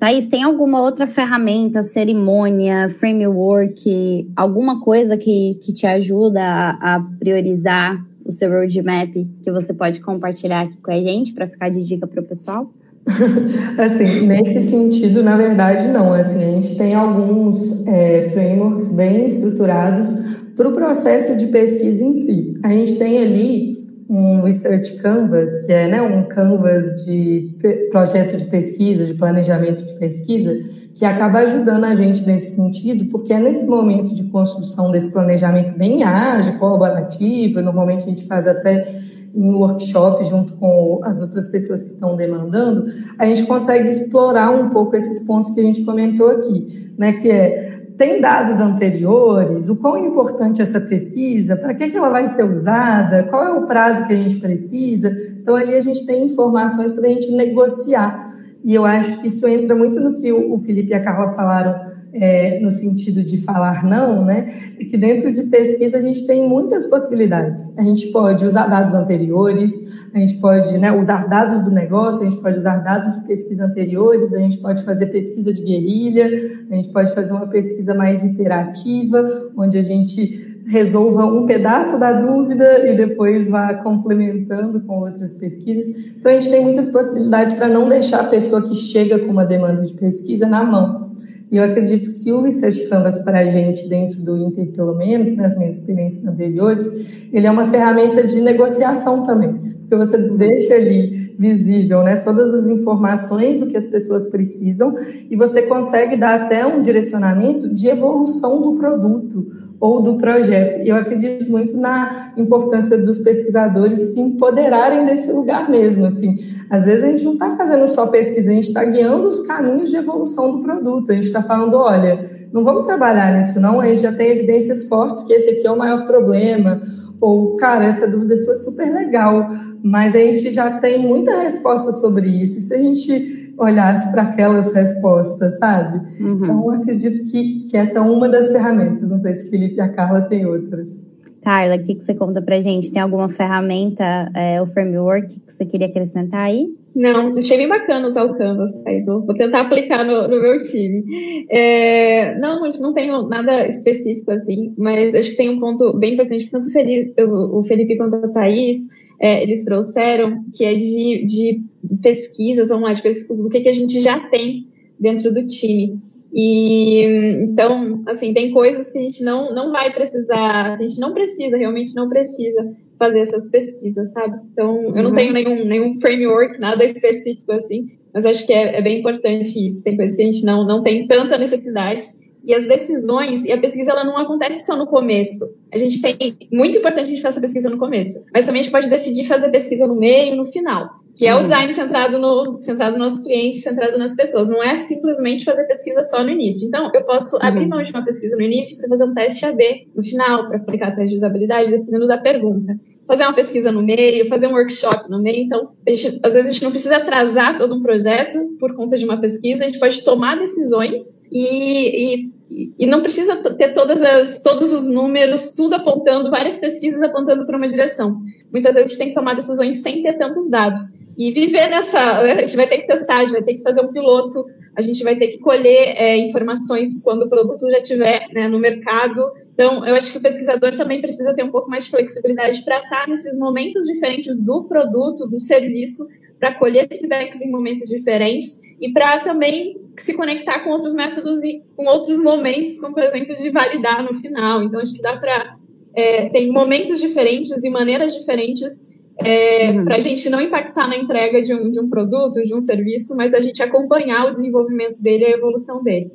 Thaís, tem alguma outra ferramenta, cerimônia, framework, alguma coisa que, que te ajuda a, a priorizar o seu roadmap que você pode compartilhar aqui com a gente para ficar de dica para o pessoal? assim, nesse sentido, na verdade, não. Assim, a gente tem alguns é, frameworks bem estruturados para o processo de pesquisa em si. A gente tem ali um Research Canvas, que é né, um canvas de projeto de pesquisa, de planejamento de pesquisa, que acaba ajudando a gente nesse sentido, porque é nesse momento de construção desse planejamento bem ágil, colaborativo, normalmente a gente faz até em workshop junto com as outras pessoas que estão demandando, a gente consegue explorar um pouco esses pontos que a gente comentou aqui, né, que é tem dados anteriores? O quão importante essa pesquisa? Para que, que ela vai ser usada? Qual é o prazo que a gente precisa? Então, ali a gente tem informações para a gente negociar. E eu acho que isso entra muito no que o Felipe e a Carla falaram é, no sentido de falar não, né? É que dentro de pesquisa a gente tem muitas possibilidades. A gente pode usar dados anteriores, a gente pode né, usar dados do negócio, a gente pode usar dados de pesquisa anteriores, a gente pode fazer pesquisa de guerrilha, a gente pode fazer uma pesquisa mais iterativa, onde a gente resolva um pedaço da dúvida e depois vá complementando com outras pesquisas. Então, a gente tem muitas possibilidades para não deixar a pessoa que chega com uma demanda de pesquisa na mão. E eu acredito que o Research Canvas para a gente, dentro do Inter, pelo menos, nas minhas experiências anteriores, ele é uma ferramenta de negociação também, porque você deixa ali visível né, todas as informações do que as pessoas precisam e você consegue dar até um direcionamento de evolução do produto ou do projeto. E eu acredito muito na importância dos pesquisadores se empoderarem desse lugar mesmo, assim, às vezes a gente não está fazendo só pesquisa, a gente está guiando os caminhos de evolução do produto. A gente está falando, olha, não vamos trabalhar nisso, não. A gente já tem evidências fortes que esse aqui é o maior problema. Ou, cara, essa dúvida sua é super legal, mas a gente já tem muita resposta sobre isso. E se a gente olhasse para aquelas respostas, sabe? Uhum. Então, acredito que, que essa é uma das ferramentas. Não sei se o Felipe e a Carla têm outras. Carla, o que, que você conta pra gente? Tem alguma ferramenta, é, o framework que você queria acrescentar aí? Não, achei bem bacana usar o Canvas, vou tentar aplicar no, no meu time. É, não, não tenho nada específico assim, mas acho que tem um ponto bem importante, tanto o Felipe quanto a Thaís, é, eles trouxeram, que é de, de pesquisas, vamos lá, de pesquisas do que, que a gente já tem dentro do time. E então, assim, tem coisas que a gente não, não vai precisar, a gente não precisa, realmente não precisa fazer essas pesquisas, sabe? Então, eu não uhum. tenho nenhum, nenhum framework, nada específico assim, mas acho que é, é bem importante isso. Tem coisas que a gente não, não tem tanta necessidade. E as decisões, e a pesquisa ela não acontece só no começo. A gente tem, muito importante a gente fazer pesquisa no começo, mas também a gente pode decidir fazer pesquisa no meio e no final que é o uhum. design centrado no, centrado no nosso cliente, centrado nas pessoas. Não é simplesmente fazer pesquisa só no início. Então, eu posso uhum. abrir mão de uma pesquisa no início para fazer um teste AB no final, para aplicar teste de usabilidade, dependendo da pergunta. Fazer uma pesquisa no meio, fazer um workshop no meio. Então, gente, às vezes a gente não precisa atrasar todo um projeto por conta de uma pesquisa, a gente pode tomar decisões e, e e não precisa ter todas as, todos os números, tudo apontando, várias pesquisas apontando para uma direção. Muitas vezes a gente tem que tomar decisões sem ter tantos dados. E viver nessa. A gente vai ter que testar, a gente vai ter que fazer um piloto, a gente vai ter que colher é, informações quando o produto já estiver né, no mercado. Então, eu acho que o pesquisador também precisa ter um pouco mais de flexibilidade para estar nesses momentos diferentes do produto, do serviço, para colher feedbacks em momentos diferentes e para também se conectar com outros métodos e com outros momentos, como por exemplo de validar no final. Então acho que dá para é, tem momentos diferentes e maneiras diferentes é, uhum. para a gente não impactar na entrega de um, de um produto, de um serviço, mas a gente acompanhar o desenvolvimento dele e a evolução dele.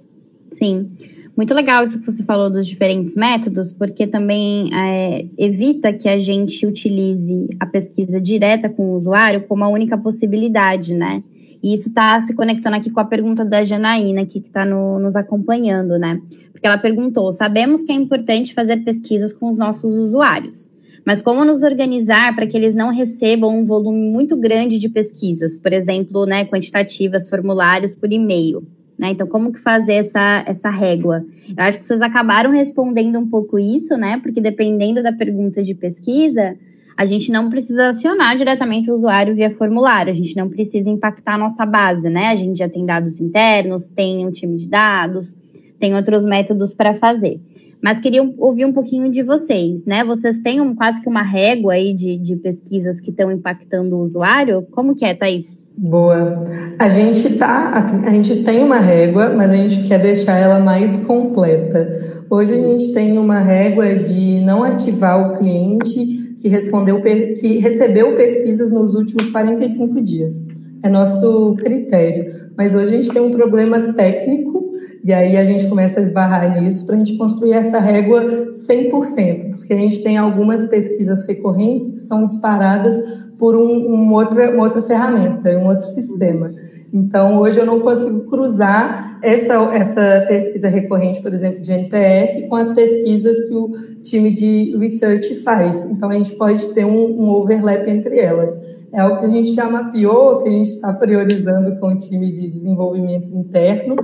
Sim. Muito legal isso que você falou dos diferentes métodos, porque também é, evita que a gente utilize a pesquisa direta com o usuário como a única possibilidade, né? E isso está se conectando aqui com a pergunta da Janaína, que está no, nos acompanhando, né? Porque ela perguntou: sabemos que é importante fazer pesquisas com os nossos usuários, mas como nos organizar para que eles não recebam um volume muito grande de pesquisas, por exemplo, né, quantitativas, formulários por e-mail? Né? Então, como que fazer essa, essa régua? Eu acho que vocês acabaram respondendo um pouco isso, né? Porque dependendo da pergunta de pesquisa, a gente não precisa acionar diretamente o usuário via formulário, a gente não precisa impactar a nossa base, né? A gente já tem dados internos, tem um time de dados, tem outros métodos para fazer. Mas queria ouvir um pouquinho de vocês, né? Vocês têm um, quase que uma régua aí de, de pesquisas que estão impactando o usuário? Como que é, Thaís? Boa. A gente tá, assim, a gente tem uma régua, mas a gente quer deixar ela mais completa. Hoje a gente tem uma régua de não ativar o cliente que respondeu, que recebeu pesquisas nos últimos 45 dias. É nosso critério. Mas hoje a gente tem um problema técnico e aí a gente começa a esbarrar nisso para a gente construir essa régua 100%, porque a gente tem algumas pesquisas recorrentes que são disparadas por um, um outra, uma outra ferramenta, um outro sistema. Então, hoje eu não consigo cruzar essa, essa pesquisa recorrente, por exemplo, de NPS, com as pesquisas que o time de research faz. Então, a gente pode ter um, um overlap entre elas. É o que a gente já mapeou, que a gente está priorizando com o time de desenvolvimento interno,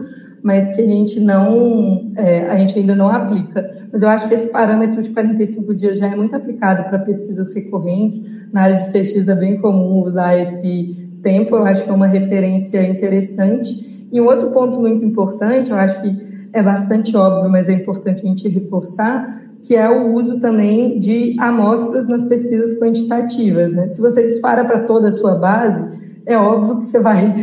mas que a gente não, é, a gente ainda não aplica. Mas eu acho que esse parâmetro de 45 dias já é muito aplicado para pesquisas recorrentes. Na área de CX é bem comum usar esse tempo, eu acho que é uma referência interessante. E um outro ponto muito importante, eu acho que é bastante óbvio, mas é importante a gente reforçar, que é o uso também de amostras nas pesquisas quantitativas. Né? Se você dispara para toda a sua base, é óbvio que você vai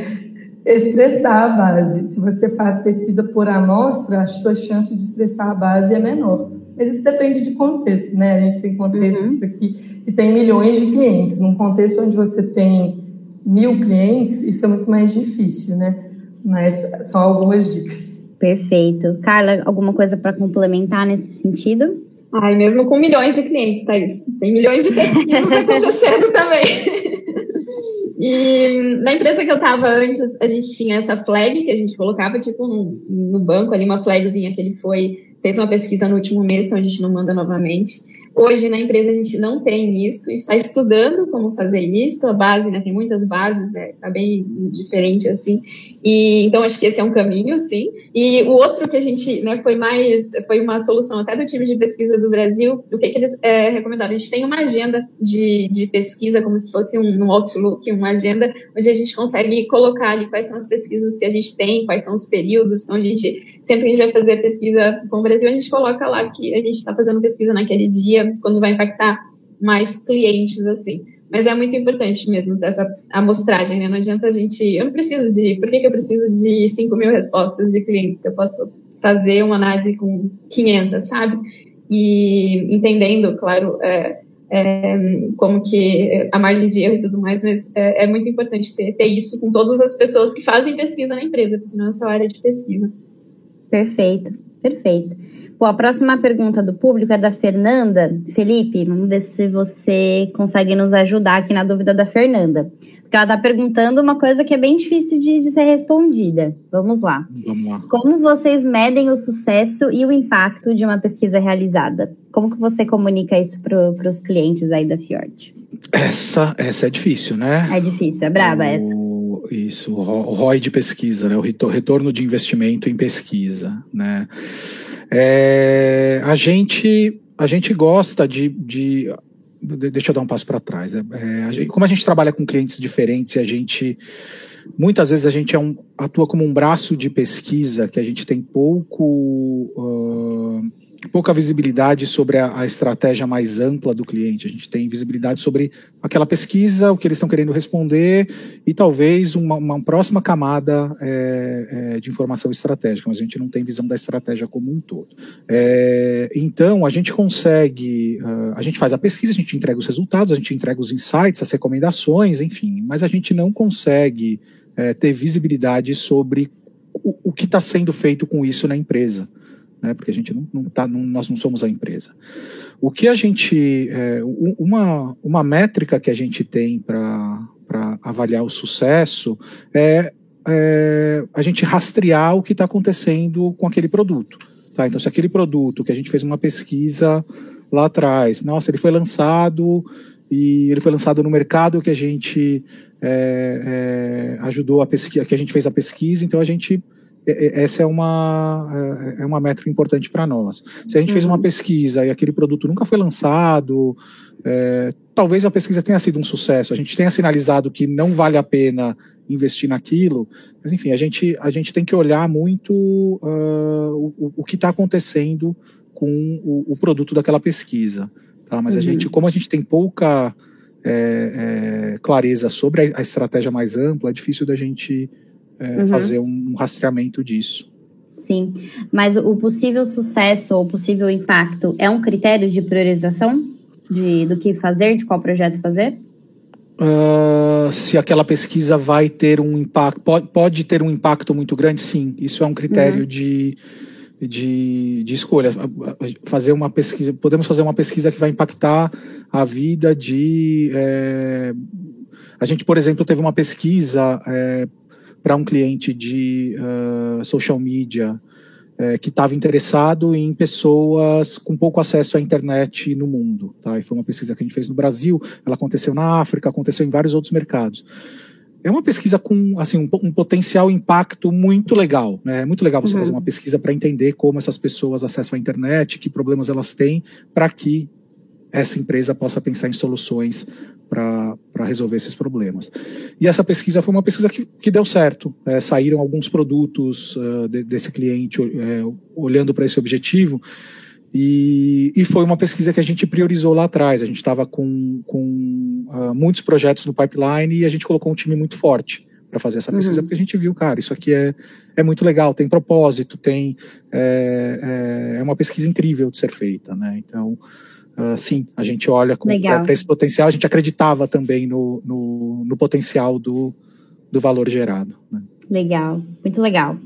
estressar a base. Se você faz pesquisa por amostra, a sua chance de estressar a base é menor. Mas isso depende de contexto, né? A gente tem contexto uhum. aqui que tem milhões de clientes. Num contexto onde você tem mil clientes, isso é muito mais difícil, né? Mas são algumas dicas. Perfeito. Carla, alguma coisa para complementar nesse sentido? Ai, mesmo com milhões de clientes, Thaís. Tem milhões de pesquisas acontecendo também. E na empresa que eu estava antes, a gente tinha essa flag que a gente colocava, tipo, no, no banco ali, uma flagzinha que ele foi, fez uma pesquisa no último mês, então a gente não manda novamente. Hoje na empresa a gente não tem isso, a gente está estudando como fazer isso, a base, né, tem muitas bases, é, tá bem diferente assim, e então acho que esse é um caminho, sim. E o outro que a gente, né, foi mais, foi uma solução até do time de pesquisa do Brasil, o que, que eles é, recomendaram? A gente tem uma agenda de, de pesquisa, como se fosse um, um Outlook, uma agenda onde a gente consegue colocar ali quais são as pesquisas que a gente tem, quais são os períodos, então a gente, sempre que a gente vai fazer pesquisa com o Brasil, a gente coloca lá que a gente está fazendo pesquisa naquele dia, quando vai impactar mais clientes, assim. Mas é muito importante mesmo dessa amostragem, né? Não adianta a gente. Eu não preciso de. Por que, que eu preciso de 5 mil respostas de clientes? Eu posso fazer uma análise com 500, sabe? E entendendo, claro, é, é, como que a margem de erro e tudo mais, mas é, é muito importante ter, ter, isso com todas as pessoas que fazem pesquisa na empresa, porque não é só a área de pesquisa. Perfeito, perfeito. Bom, a próxima pergunta do público é da Fernanda. Felipe, vamos ver se você consegue nos ajudar aqui na dúvida da Fernanda. Porque ela está perguntando uma coisa que é bem difícil de, de, ser respondida. Vamos lá. Vamos lá. Como vocês medem o sucesso e o impacto de uma pesquisa realizada? Como que você comunica isso para os clientes aí da Fjord? Essa, essa é difícil, né? É difícil, é braba o... essa. Isso, o ROI de pesquisa, né? o retorno de investimento em pesquisa, né? É, a, gente, a gente gosta de, de deixa eu dar um passo para trás. É, é, gente, como a gente trabalha com clientes diferentes, a gente muitas vezes a gente é um, atua como um braço de pesquisa que a gente tem pouco uh, pouca visibilidade sobre a, a, estratégia mais ampla do cliente. A gente tem visibilidade sobre aquela pesquisa, o que eles estão querendo responder e talvez uma, uma próxima camada é, é, de informação estratégica, mas a gente não tem visão da estratégia como um todo. É, então, a gente consegue, uh, a gente faz a pesquisa, a gente entrega os resultados, a gente entrega os insights, as recomendações, enfim, mas a gente não consegue é, ter visibilidade sobre o, o que está sendo feito com isso na empresa né, porque a gente não, não tá, não, nós não somos a empresa. O que a gente, é, uma, uma métrica que a gente tem para avaliar o sucesso é, é a gente rastrear o que está acontecendo com aquele produto. Tá? Então, se aquele produto que a gente fez uma pesquisa lá atrás, nossa, ele foi lançado e ele foi lançado no mercado que a gente é, é, ajudou a pesquisa, que a gente fez a pesquisa, então a gente essa é uma é, é uma métrica importante para nós. Se a gente uhum. fez uma uhum. pesquisa e aquele produto nunca foi lançado, é, talvez a pesquisa tenha sido um sucesso. A gente tenha sinalizado que não vale a pena investir naquilo, mas enfim, a gente a gente tem que olhar muito uh, o, o que está acontecendo com o, o, produto daquela pesquisa. Tá? Mas uhum. a gente, como a gente tem pouca é, é, clareza sobre a, a, estratégia mais ampla, é difícil da gente é, uhum. fazer um rastreamento disso. Sim, mas o possível sucesso ou possível impacto é um critério de priorização de, do que fazer, de qual projeto fazer? Uh, se aquela pesquisa vai ter um impacto, pode, pode, ter um impacto muito grande, sim. Isso é um critério uhum. de, de, de escolha. Fazer uma pesquisa, podemos fazer uma pesquisa que vai impactar a vida de. É, a gente, por exemplo, teve uma pesquisa é, para um cliente de uh, social media é, que estava interessado em pessoas com pouco acesso à internet no mundo. Tá? E foi uma pesquisa que a gente fez no Brasil, ela aconteceu na África, aconteceu em vários outros mercados é uma pesquisa com assim um, um, potencial impacto muito legal, né? É muito legal você uhum. fazer uma pesquisa para entender como essas pessoas acessam a internet, que problemas elas têm, para que essa empresa possa pensar em soluções para resolver esses problemas. E essa pesquisa foi uma pesquisa que, que deu certo. É, saíram alguns produtos uh, de, desse cliente é, olhando para esse objetivo e, e, foi uma pesquisa que a gente priorizou lá atrás. A gente estava com, com uh, muitos projetos no pipeline e a gente colocou um time muito forte para fazer essa pesquisa, uhum. porque a gente viu, cara, isso aqui é, é muito legal, tem propósito, tem é, é, é uma pesquisa incrível de ser feita, né? Então, uh, sim, a gente olha para esse potencial, a gente acreditava também no, no, no potencial do, do valor gerado. Né? Legal, muito legal.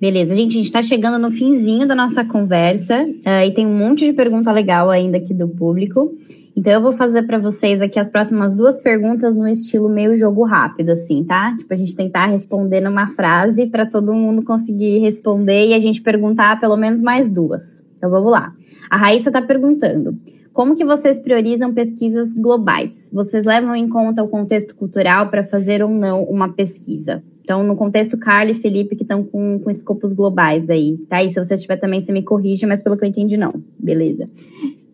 Beleza, gente, a gente está chegando no finzinho da nossa conversa uh, e tem um monte de pergunta legal ainda aqui do público. Então eu vou fazer para vocês aqui as próximas duas perguntas no estilo meio jogo rápido, assim, tá? Tipo, a gente tentar responder numa frase para todo mundo conseguir responder e a gente perguntar pelo menos mais duas. Então vamos lá. A Raíssa está perguntando: como que vocês priorizam pesquisas globais? Vocês levam em conta o contexto cultural para fazer ou não uma pesquisa? Então, no contexto, Carla e Felipe, que estão com, com escopos globais aí, tá? E se você tiver também, você me corrige, mas pelo que eu entendi, não. Beleza.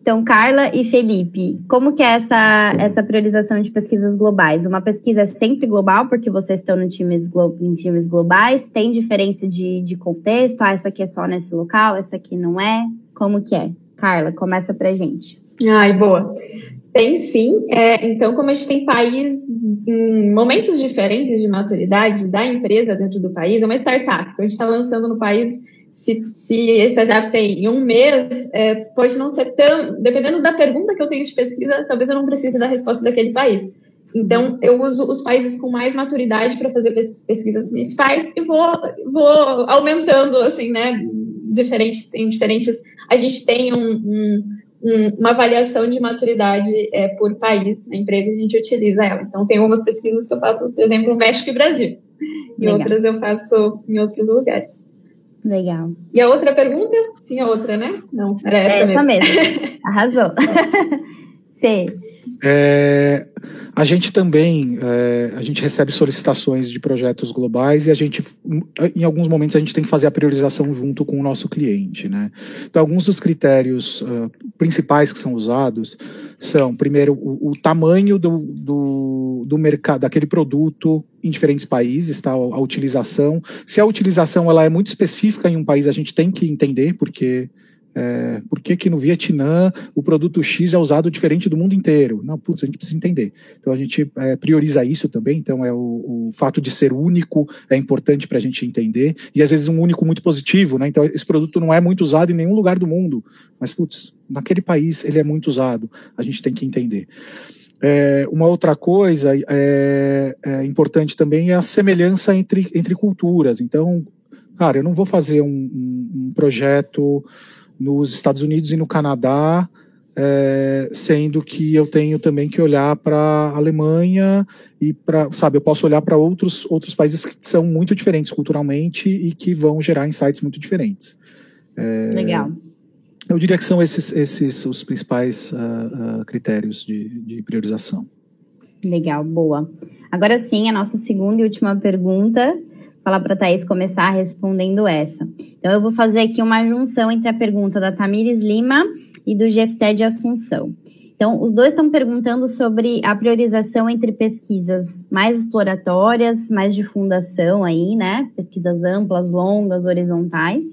Então, Carla e Felipe, como que é essa, essa priorização de pesquisas globais? Uma pesquisa é sempre global, porque vocês estão no times em times globais? Tem diferença de, de contexto? Ah, essa aqui é só nesse local, essa aqui não é? Como que é? Carla, começa pra gente. Ai, boa. Tem sim. É, então, como a gente tem países em momentos diferentes de maturidade da empresa dentro do país, é uma startup. Então, a gente está lançando no país. Se, se a startup tem em um mês, é, pode não ser tão. Dependendo da pergunta que eu tenho de pesquisa, talvez eu não precise da resposta daquele país. Então, eu uso os países com mais maturidade para fazer pesquisas municipais e vou, vou aumentando, assim, né? Diferentes, tem diferentes. A gente tem um, um um, uma avaliação de maturidade é, por país na empresa, a gente utiliza ela. Então, tem algumas pesquisas que eu faço, por exemplo, México e Brasil. E Legal. outras eu faço em outros lugares. Legal. E a outra pergunta? Tinha outra, né? Não, era essa, essa mesmo. mesmo. Arrasou. Fê. É, a gente também, é, a gente recebe solicitações de projetos globais e a gente, em alguns momentos, a gente tem que fazer a priorização junto com o nosso cliente, né? Então, alguns dos critérios uh, principais que são usados são, primeiro, o, o tamanho do, do, do, mercado, daquele produto em diferentes países, tá? A utilização. Se a utilização ela é muito específica em um país, a gente tem que entender, porque é, por que, que no Vietnã o produto X é usado diferente do mundo inteiro? Não, putz, a gente precisa entender. Então a gente é, prioriza isso também. Então é o, o, fato de ser único é importante para a gente entender. E às vezes um único muito positivo, né? Então esse produto não é muito usado em nenhum lugar do mundo, mas putz, naquele país ele é muito usado. A gente tem que entender. É, uma outra coisa é, é, importante também é a semelhança entre, entre culturas. Então, cara, eu não vou fazer um, um, um projeto nos Estados Unidos e no Canadá é, sendo que eu tenho também que olhar para a Alemanha e para, sabe, eu posso olhar para outros, outros países que são muito diferentes culturalmente e que vão gerar insights muito diferentes. É, Legal. Eu diria que são esses, esses os principais uh, uh, critérios de, de priorização. Legal, boa. Agora sim, a nossa segunda e última pergunta falar para a Thaís começar respondendo essa. Então, eu vou fazer aqui uma junção entre a pergunta da Tamires Lima e do GFT de Assunção. Então, os dois estão perguntando sobre a priorização entre pesquisas mais exploratórias, mais de fundação aí, né? Pesquisas amplas, longas, horizontais,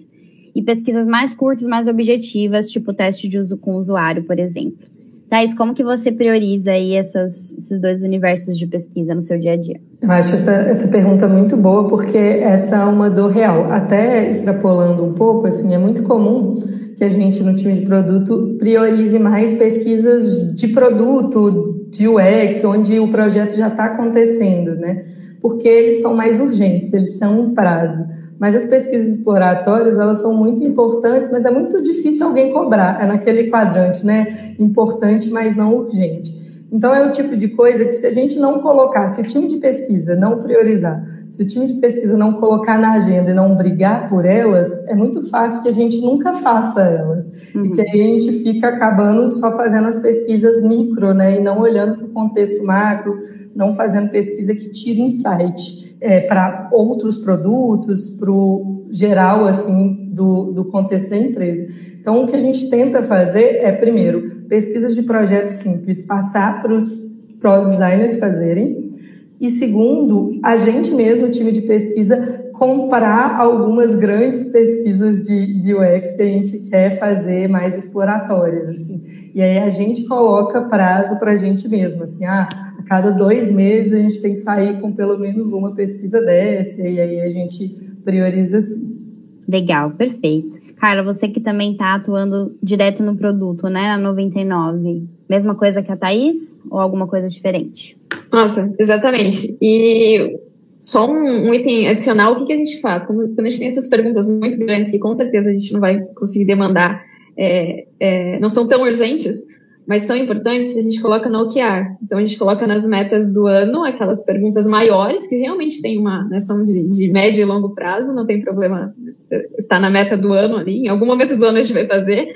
e pesquisas mais curtas, mais objetivas, tipo teste de uso com usuário, por exemplo. Thais, como que você prioriza aí essas, esses dois universos de pesquisa no seu dia a dia? Eu acho essa, essa pergunta muito boa, porque essa é uma dor real. Até extrapolando um pouco, assim, é muito comum que a gente, no time de produto, priorize mais pesquisas de produto, de UX, onde o projeto já está acontecendo, né? Porque eles são mais urgentes, eles são um prazo. Mas as pesquisas exploratórias, elas são muito importantes, mas é muito difícil alguém cobrar. É naquele quadrante, né? Importante, mas não urgente. Então, é o tipo de coisa que se a gente não colocar, se o time de pesquisa não priorizar, se o time de pesquisa não colocar na agenda e não brigar por elas, é muito fácil que a gente nunca faça elas. Uhum. E que aí a gente fica acabando só fazendo as pesquisas micro, né? E não olhando para o contexto macro, não fazendo pesquisa que tire insight é, para outros produtos, para o geral assim do, do contexto da empresa. Então, o que a gente tenta fazer é, primeiro, pesquisas de projetos simples, passar para os pro designers fazerem, e segundo, a gente mesmo, o time de pesquisa, comprar algumas grandes pesquisas de, de UX que a gente quer fazer mais exploratórias, assim. E aí a gente coloca prazo para a gente mesmo, assim, ah, a cada dois meses a gente tem que sair com pelo menos uma pesquisa dessa, e aí a gente prioriza assim. Legal, perfeito. Carla, você que também está atuando direto no produto, né, na 99, mesma coisa que a Thaís ou alguma coisa diferente? Nossa, exatamente. E só um, item adicional, o que, que, a gente faz? Quando, quando, a gente tem essas perguntas muito grandes, que com certeza a gente não vai conseguir demandar, é, é, não são tão urgentes, mas são importantes, a gente coloca no OKR. Então, a gente coloca nas metas do ano aquelas perguntas maiores, que realmente tem uma, né, são de, de médio e longo prazo, não tem problema tá na meta do ano ali, em algum momento do ano a gente vai fazer.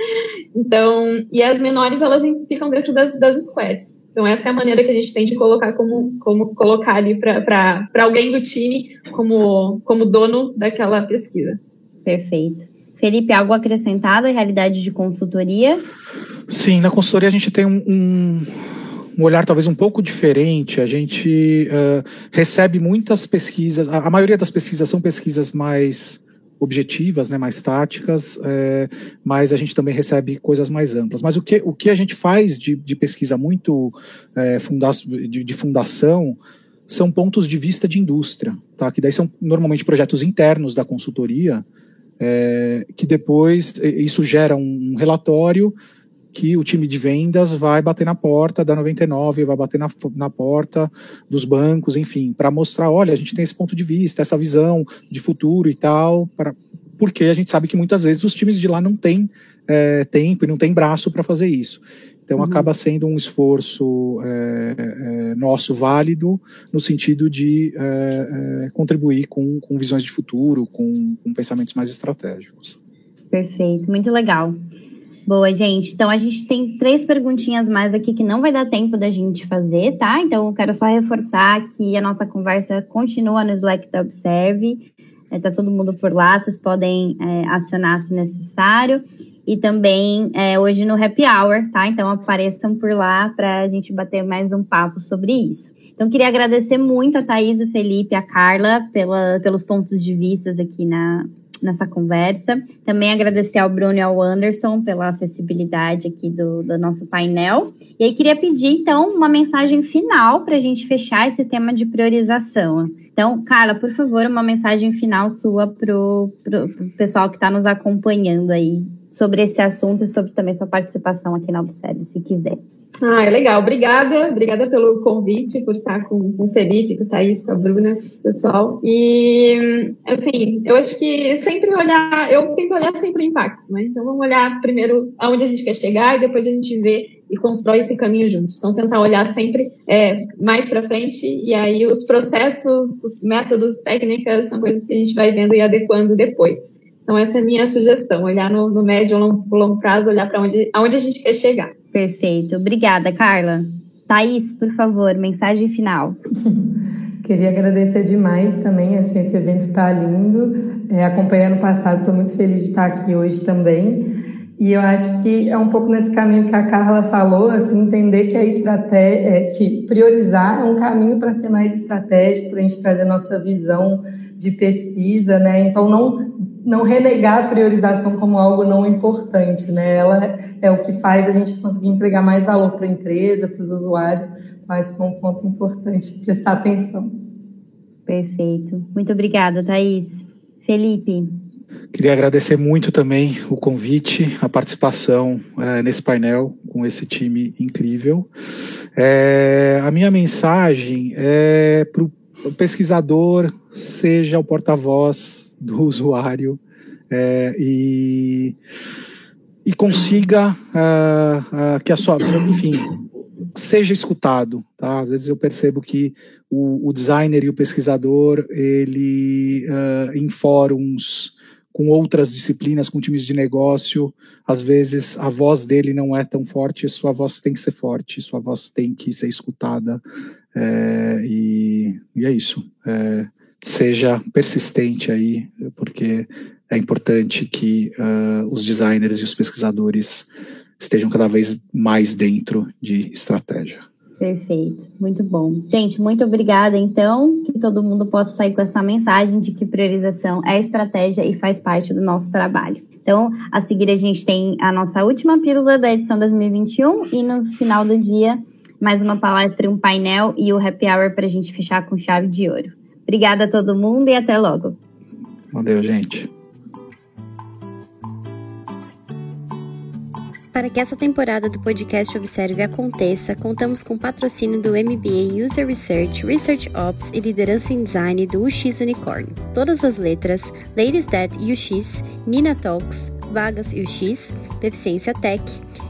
Então, e as menores, elas ficam dentro das, das squads. Então, essa é a maneira que a gente tem de colocar como, como colocar ali para alguém do time como, como dono daquela pesquisa. Perfeito. Felipe, algo acrescentado à realidade de consultoria? Sim, na consultoria a gente tem um, um, olhar talvez um pouco diferente. A gente uh, recebe muitas pesquisas, a, a, maioria das pesquisas são pesquisas mais objetivas, né, mais táticas, é, mas a gente também recebe coisas mais amplas. Mas o que, o que a gente faz de, de pesquisa muito é, funda de, de, fundação são pontos de vista de indústria, tá? que daí são normalmente projetos internos da consultoria, é, que depois isso gera um relatório que o time de vendas vai bater na porta da 99, vai bater na, na porta dos bancos, enfim, para mostrar, olha, a gente tem esse ponto de vista, essa visão de futuro e tal, pra, porque a gente sabe que muitas vezes os times de lá não têm é, tempo e não têm braço para fazer isso. Então uhum. acaba sendo um esforço é, é, nosso válido no sentido de é, é, contribuir com, com visões de futuro, com, com pensamentos mais estratégicos. Perfeito, muito legal. Boa, gente. Então a gente tem três perguntinhas mais aqui que não vai dar tempo da gente fazer, tá? Então eu quero só reforçar que a nossa conversa continua no Slack da Observe. É, tá todo mundo por lá, vocês podem é, acionar se necessário. E também é, hoje no Happy Hour, tá? Então apareçam por lá para a gente bater mais um papo sobre isso. Então, queria agradecer muito a Thaís, o Felipe, a Carla pela, pelos pontos de vista aqui na, nessa conversa. Também agradecer ao Bruno e ao Anderson pela acessibilidade aqui do, do nosso painel. E aí queria pedir, então, uma mensagem final para a gente fechar esse tema de priorização. Então, Carla, por favor, uma mensagem final sua para o pessoal que está nos acompanhando aí sobre esse assunto e sobre também sua participação aqui na Observe, se quiser. Ah, é legal. Obrigada, obrigada pelo convite, por estar com, com o Felipe, com o Thaís, com a Bruna, pessoal. E, assim, eu acho que sempre olhar, eu tento olhar sempre o impacto, né? Então, vamos olhar primeiro aonde a gente quer chegar e depois a gente vê e constrói esse caminho juntos. Então, tentar olhar sempre é, mais para frente e aí os processos, métodos, técnicas são coisas que a gente vai vendo e adequando depois. Então, essa é a minha sugestão, olhar no, no médio e longo, longo prazo, olhar para onde, aonde a gente quer chegar. Perfeito. Obrigada, Carla. Thaís, por favor, mensagem final. Queria agradecer demais também, assim, esse evento está lindo. É, acompanhando o passado, estou muito feliz de estar aqui hoje também. E eu acho que é um pouco nesse caminho que a Carla falou, assim, entender que a estratégia, é, que priorizar é um caminho para ser mais estratégico, para a gente trazer nossa visão de pesquisa, né? Então não não renegar a priorização como algo não importante, né? Ela é o que faz a gente conseguir entregar mais valor para a empresa, para os usuários. Eu acho que é um ponto importante prestar atenção. Perfeito. Muito obrigada, Thaís. Felipe. Queria agradecer muito também o convite, a participação é, nesse painel com esse time incrível. É, a minha mensagem é para o pesquisador, seja o porta-voz do usuário é, e, e consiga uh, uh, que a sua, enfim, seja escutado. Tá? Às vezes eu percebo que o, o designer e o pesquisador, ele uh, em fóruns com outras disciplinas, com times de negócio, às vezes a voz dele não é tão forte, sua voz tem que ser forte, sua voz tem que ser escutada, é, e, e, é isso. É, seja persistente aí, porque é importante que uh, os designers e os pesquisadores estejam cada vez mais dentro de estratégia. Perfeito, muito bom. Gente, muito obrigada. Então, que todo mundo possa sair com essa mensagem de que priorização é estratégia e faz parte do nosso trabalho. Então, a seguir a gente tem a nossa última pílula da edição 2021 e no final do dia mais uma palestra, um painel e o happy hour para a gente fechar com chave de ouro. Obrigada a todo mundo e até logo. Valeu, gente. Para que essa temporada do podcast Observe aconteça, contamos com patrocínio do MBA User Research, Research Ops e Liderança em Design do UX Unicorn. Todas as letras, Ladies That UX, Nina Talks, Vagas UX, Deficiência Tech,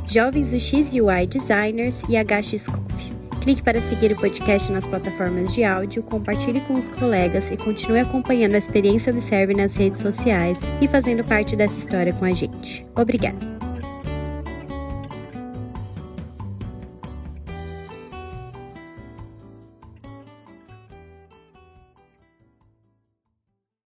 Jovens UX UI Designers e HX Conf. Clique para seguir o podcast nas plataformas de áudio, compartilhe com os colegas e continue acompanhando a experiência Observe nas redes sociais e fazendo parte dessa história com a gente. Obrigada!